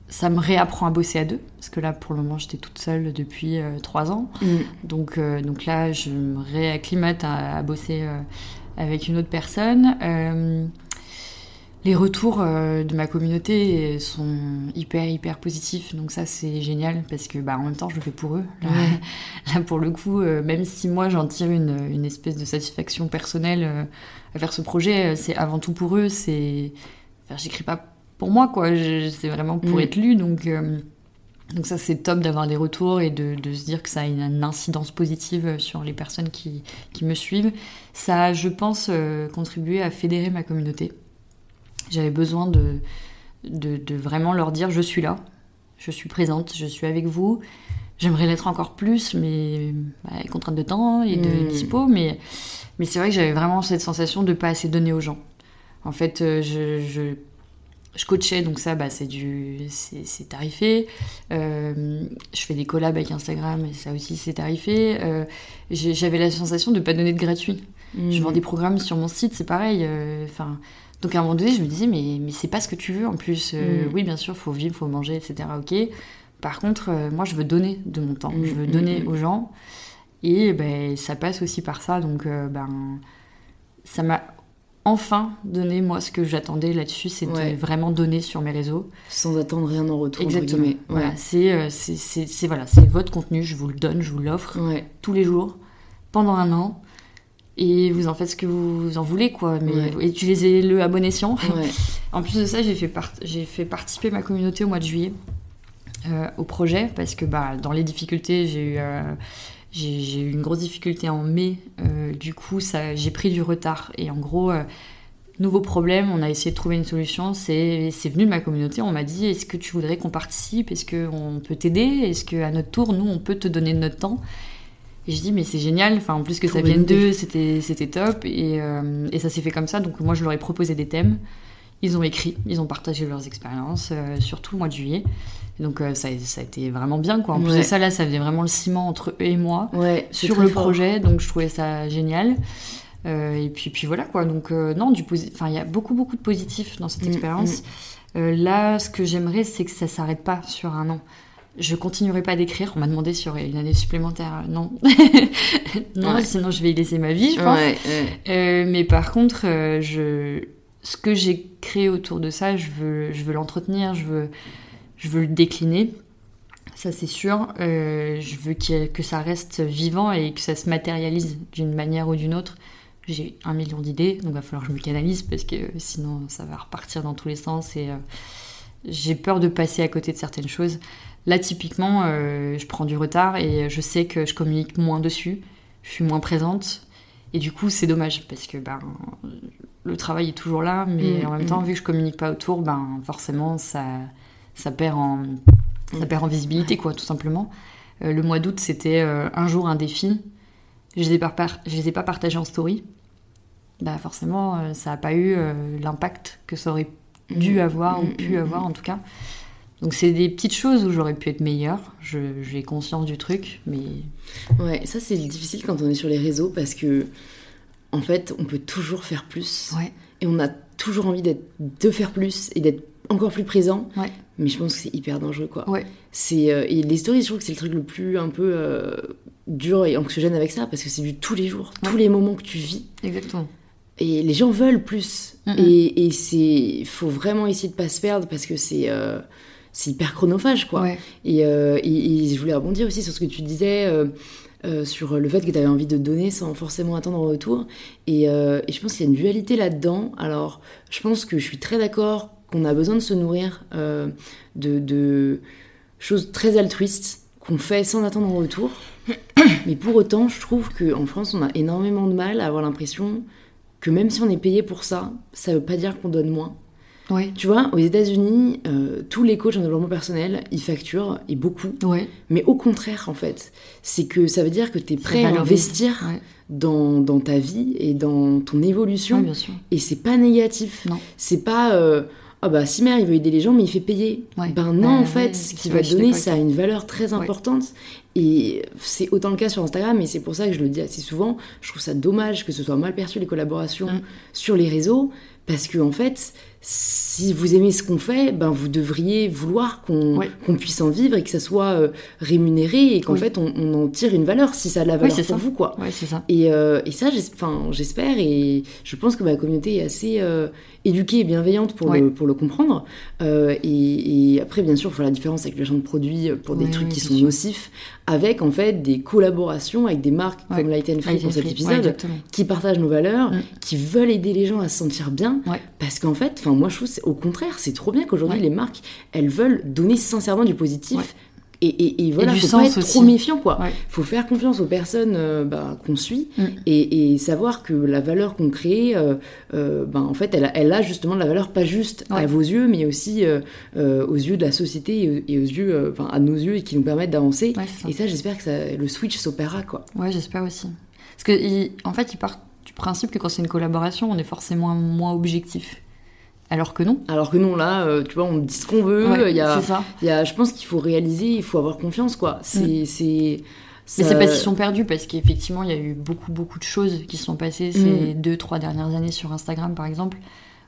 ça me réapprend à bosser à deux. Parce que là pour le moment j'étais toute seule depuis trois ans, mm. donc, donc là je me réacclimate à, à bosser avec une autre personne les retours euh, de ma communauté sont hyper hyper positifs. Donc ça c'est génial parce que bah en même temps je le fais pour eux. Là, pour le coup euh, même si moi j'en tire une, espèce de satisfaction personnelle euh, à faire ce projet c'est avant tout pour eux. C'est enfin, j'écris pas pour moi quoi. C'est vraiment pour mm. être lu. Donc donc ça c'est top d'avoir des retours et de, se dire que ça a une, incidence positive sur les personnes qui, qui me suivent. Ça a je pense contribué à fédérer ma communauté j'avais besoin de, de, vraiment leur dire je suis là, je suis présente, je suis avec vous. J'aimerais l'être encore plus, mais bah, contrainte de temps et de hmm. dispo. Mais, mais c'est vrai que j'avais vraiment cette sensation de pas assez donner aux gens. En fait, euh, je, je, je coachais, donc ça, bah, c'est du, c'est tarifé. Euh, je fais des collabs avec Instagram, et ça aussi, c'est tarifé. Euh, j'avais la sensation de pas donner de gratuit. Je vends hmm. des programmes sur mon site, c'est pareil. Enfin. Donc à un moment donné, je me disais, mais, mais c'est pas ce que tu veux en plus. Euh, mm. Oui, bien sûr, il faut vivre, il faut manger, etc. Ok. Par contre, euh, moi, je veux donner de mon temps. Je veux mm, donner mm, aux gens. Et ben, ça passe aussi par ça. Donc, euh, ben, ça m'a enfin donné, moi, ce que j'attendais là-dessus. C'était vraiment donner sur mes réseaux. Sans attendre rien en retour. Exactement. Voilà, c'est c'est voilà, votre contenu. Je vous le donne, je vous l'offre tous les jours, pendant un an et vous en faites ce que vous en voulez quoi. Mais utilisez-le à bon escient. En plus de ça j'ai fait, j'ai fait participer ma communauté au mois de juillet euh, au projet parce que bah, dans les difficultés j'ai eu euh, j'ai, eu une grosse difficulté en mai. Euh, du coup ça j'ai pris du retard. Et en gros nouveau problème on a essayé de trouver une solution. C'est, c'est venu de ma communauté. On m'a dit est-ce que tu voudrais qu'on participe? Est-ce qu'on peut t'aider? Est-ce qu'à notre tour nous on peut te donner de notre temps? Et je dis, mais c'est génial, enfin, en plus que ça vienne d'eux, c'était, c'était top. Et, euh, et ça s'est fait comme ça. Donc, moi, je leur ai proposé des thèmes. Ils ont écrit, ils ont partagé leurs expériences, euh, surtout le mois de juillet. donc, euh, ça, ça, a été vraiment bien, quoi. En plus de ça, là, ça faisait vraiment le ciment entre eux et moi sur le projet. Donc, je trouvais ça génial. et puis, puis voilà, quoi. Donc, non, du enfin, il y a beaucoup, beaucoup de positifs dans cette mm, expérience. Mm. là, ce que j'aimerais, c'est que ça s'arrête pas sur un an je continuerai pas d'écrire. On m'a demandé si y une année supplémentaire. Non. non, sinon je vais y laisser ma vie, je pense. Euh, mais par contre, euh, je... ce que j'ai créé autour de ça, je veux, je veux l'entretenir, je veux, je veux le décliner. Ça, c'est sûr. Euh, je veux que ça reste vivant et que ça se matérialise d'une manière ou d'une autre. J'ai un million d'idées, donc il va falloir que je me canalise parce que sinon ça va repartir dans tous les sens et j'ai peur de passer à côté de certaines choses. Là, typiquement, euh, je prends du retard et je sais que je communique moins dessus, je suis moins présente. Et du coup, c'est dommage parce que ben, le travail est toujours là, mais mm, en même temps, mm. vu que je communique pas autour, ben, forcément, ça, ça, perd en, ça perd en visibilité, quoi, tout simplement. Euh, le mois d'août, c'était euh, un jour un défi. Je les pas, je les ai pas partagés en story. Bah forcément, ça n'a pas eu l'impact que ça aurait dû mm. avoir ou pu avoir en tout cas. Donc c'est des petites choses où j'aurais pu être meilleure. J'ai conscience du truc, mais... Ouais, ça c'est difficile quand on est sur les réseaux parce que, en fait, on peut toujours faire plus. Ouais. Et on a toujours envie de faire plus et d'être encore plus présent. Ouais. Mais je pense que c'est hyper dangereux, quoi. Ouais. C'est, euh, et les stories, je trouve que c'est le truc le plus un peu euh, dur et anxiogène avec ça parce que c'est du tous les jours, tous les moments que tu vis. Exactement. Et les gens veulent plus. Et, et c'est... faut vraiment essayer de pas se perdre parce que c'est... Euh, c'est hyper chronophage, quoi. Euh, et, je voulais rebondir aussi sur ce que tu disais. Euh, euh, sur le fait que tu avais envie de donner sans forcément attendre en retour. Et, je pense qu'il y a une dualité là-dedans. Alors, je pense que je suis très d'accord qu'on a besoin de se nourrir de, choses très altruistes qu'on fait sans attendre en retour. Mais pour autant, je trouve qu'en France, on a énormément de mal à avoir l'impression que même si on est payé pour ça, ça veut pas dire qu'on donne moins. Tu vois, aux États-Unis, euh, tous les coachs en développement personnel, ils facturent et beaucoup. Mais au contraire, en fait, c'est que ça veut dire que tu es prêt à investir dans, dans, ta vie et dans ton évolution. bien sûr. Et c'est pas négatif. C'est pas. Euh, ah bah Simer il veut aider les gens mais il fait payer. Ben non en fait, ce qu'il va donner ça a une valeur très importante. Et c'est autant le cas sur Instagram, et c'est pour ça que je le dis assez souvent. Je trouve ça dommage que ce soit mal perçu les collaborations mm. sur les réseaux, parce que en fait, si vous aimez ce qu'on fait, ben vous devriez vouloir qu'on puisse en vivre et que ça soit euh, rémunéré et qu'en fait on, en tire une valeur si ça a de la valeur pour vous quoi. ça. Et, euh, et ça, j'espère et je pense que ma communauté est assez euh, éduquée et bienveillante pour, le, pour le comprendre. Et, après, bien sûr, il faut la différence avec les gens de produits pour des trucs qui sont nocifs, avec en fait des collaborations avec des marques comme Light and Free pour cet épisode, qui partagent nos valeurs, mm. qui veulent aider les gens à se sentir bien, parce qu'en fait, enfin moi je trouve au contraire, c'est trop bien qu'aujourd'hui les marques, elles veulent donner sincèrement du positif. Et, et, et, voilà, il faut pas être trop méfiant, quoi. Faut faire confiance aux personnes euh, bah, qu'on suit mm. et, savoir que la valeur qu'on crée, euh, euh, ben, en fait, elle, elle, a justement de la valeur pas juste à vos yeux, mais aussi aux yeux de la société et, aux yeux, enfin, à nos yeux et qui nous permettent d'avancer. et ça, j'espère que ça, le switch s'opérera, quoi. Ouais, j'espère aussi. Parce que, en fait, il part du principe que quand c'est une collaboration, on est forcément moins objectif. Alors que non. Alors que non, là, euh, tu vois, on dit ce qu'on veut. il y a, ça. Il y a, je pense qu'il faut réaliser, il faut avoir confiance, quoi. C'est. Mm. c'est Mais c'est pas qu'ils sont perdus, parce qu'effectivement, il y a eu beaucoup, beaucoup de choses qui sont passées ces mm. deux, trois dernières années sur Instagram, par exemple,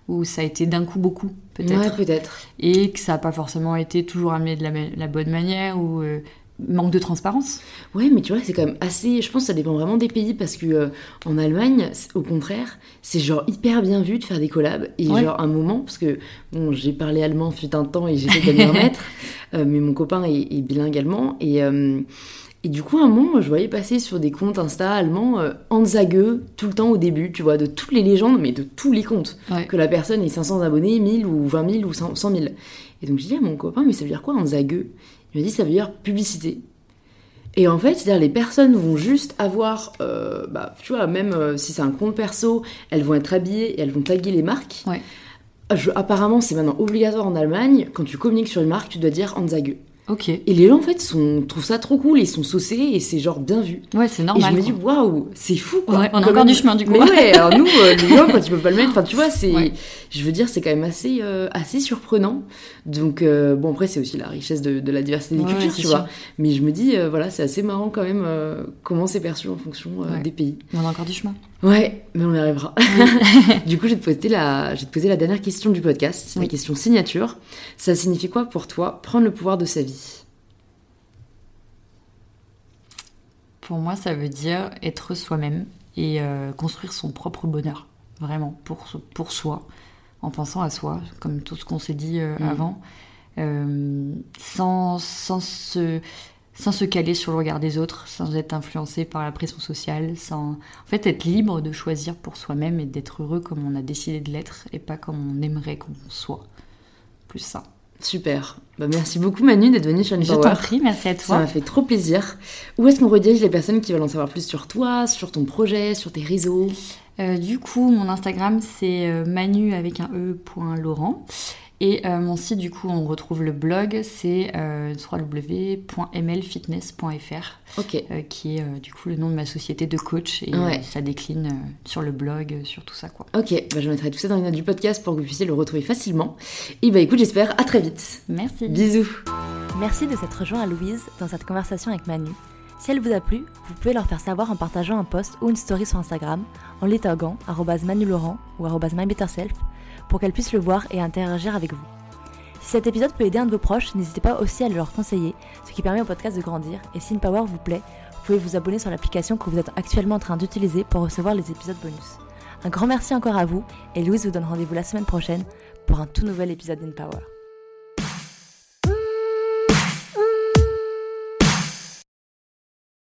où ça a été d'un coup beaucoup, peut-être. Ouais, peut-être. Et que ça n'a pas forcément été toujours amené de la, bonne manière, ou euh, manque de transparence. Ouais, mais tu vois, c'est quand même assez. Je pense que ça dépend vraiment des pays parce que euh, en Allemagne, au contraire, c'est genre hyper bien vu de faire des collabs. Et genre un moment, parce que bon, j'ai parlé allemand fut un temps et j'étais de remettre, euh, mais mon copain est, est bilingue allemand et. Euh, et du coup, un moment, je voyais passer sur des comptes Insta allemands euh, tout le temps au début, tu vois, de toutes les légendes, mais de tous les comptes. Que la personne ait 500 abonnés, 1000 ou 20 000 ou 100 000. Et donc, je dis à mon copain, mais ça veut dire quoi Anzageux il me dit ça veut dire publicité. Et en fait, c'est-à-dire les personnes vont juste avoir, euh, bah, tu vois, même euh, si c'est un compte perso, elles vont être habillées et elles vont taguer les marques. apparemment, c'est maintenant obligatoire en Allemagne. Quand tu communiques sur une marque, tu dois dire Anzage. Ok. Et les gens, en fait, sont, trouvent ça trop cool, ils sont saucés et c'est genre bien vu. Ouais, c'est normal. Et je me dis, waouh, c'est fou, quoi. Ouais, on a encore du chemin, du coup. Mais ouais, alors nous, euh, les gens, quand ils peuvent pas le mettre, enfin, tu vois, c'est. Je veux dire, c'est quand même assez, euh, assez surprenant. Donc, euh, bon, après, c'est aussi la richesse de, de la diversité des cultures, tu vois. Mais je me dis, voilà, c'est assez marrant quand même comment c'est perçu en fonction des pays. On a encore du chemin. Ouais, mais on y arrivera. du coup, je vais, te poser la, je vais te poser la dernière question du podcast, la question signature. Ça signifie quoi pour toi prendre le pouvoir de sa vie? Pour moi, ça veut dire être soi-même et euh, construire son propre bonheur, vraiment, pour, pour soi, en pensant à soi, comme tout ce qu'on s'est dit euh, mm. avant, euh, sans, sans, se, sans se caler sur le regard des autres, sans être influencé par la pression sociale, sans en fait être libre de choisir pour soi-même et d'être heureux comme on a décidé de l'être et pas comme on aimerait qu'on soit. Plus ça. Super. Bah, merci beaucoup Manu d'être venue sur une Je t'en prie, merci à toi. Ça m'a fait trop plaisir. Où est-ce qu'on redirige les personnes qui veulent en savoir plus sur toi, sur ton projet, sur tes réseaux? Euh, Du coup, mon Instagram c'est euh, manu avec un e point Laurent. Et euh, mon site, du coup, on retrouve le blog, c'est euh, www.mlfitness.fr, euh, qui est du coup le nom de ma société de coach et ça décline sur le blog, sur tout ça quoi. Ok, bah, je mettrai tout ça dans les notes du podcast pour que vous puissiez le retrouver facilement. Et bah écoute, j'espère à très vite. Merci. Bisous. Merci de s'être rejoint à Louise dans cette conversation avec Manu. Si elle vous a plu, vous pouvez leur faire savoir en partageant un post ou une story sur Instagram, en les taguant @manulaurent ou @mybetterself pour qu'elle puisse le voir et interagir avec vous. Si cet épisode peut aider un de vos proches, n'hésitez pas aussi à le leur conseiller, ce qui permet au podcast de grandir. Et si Power vous plaît, vous pouvez vous abonner sur l'application que vous êtes actuellement en train d'utiliser pour recevoir les épisodes bonus. Un grand merci encore à vous, et Louise vous donne rendez-vous la semaine prochaine pour un tout nouvel épisode d'InPower.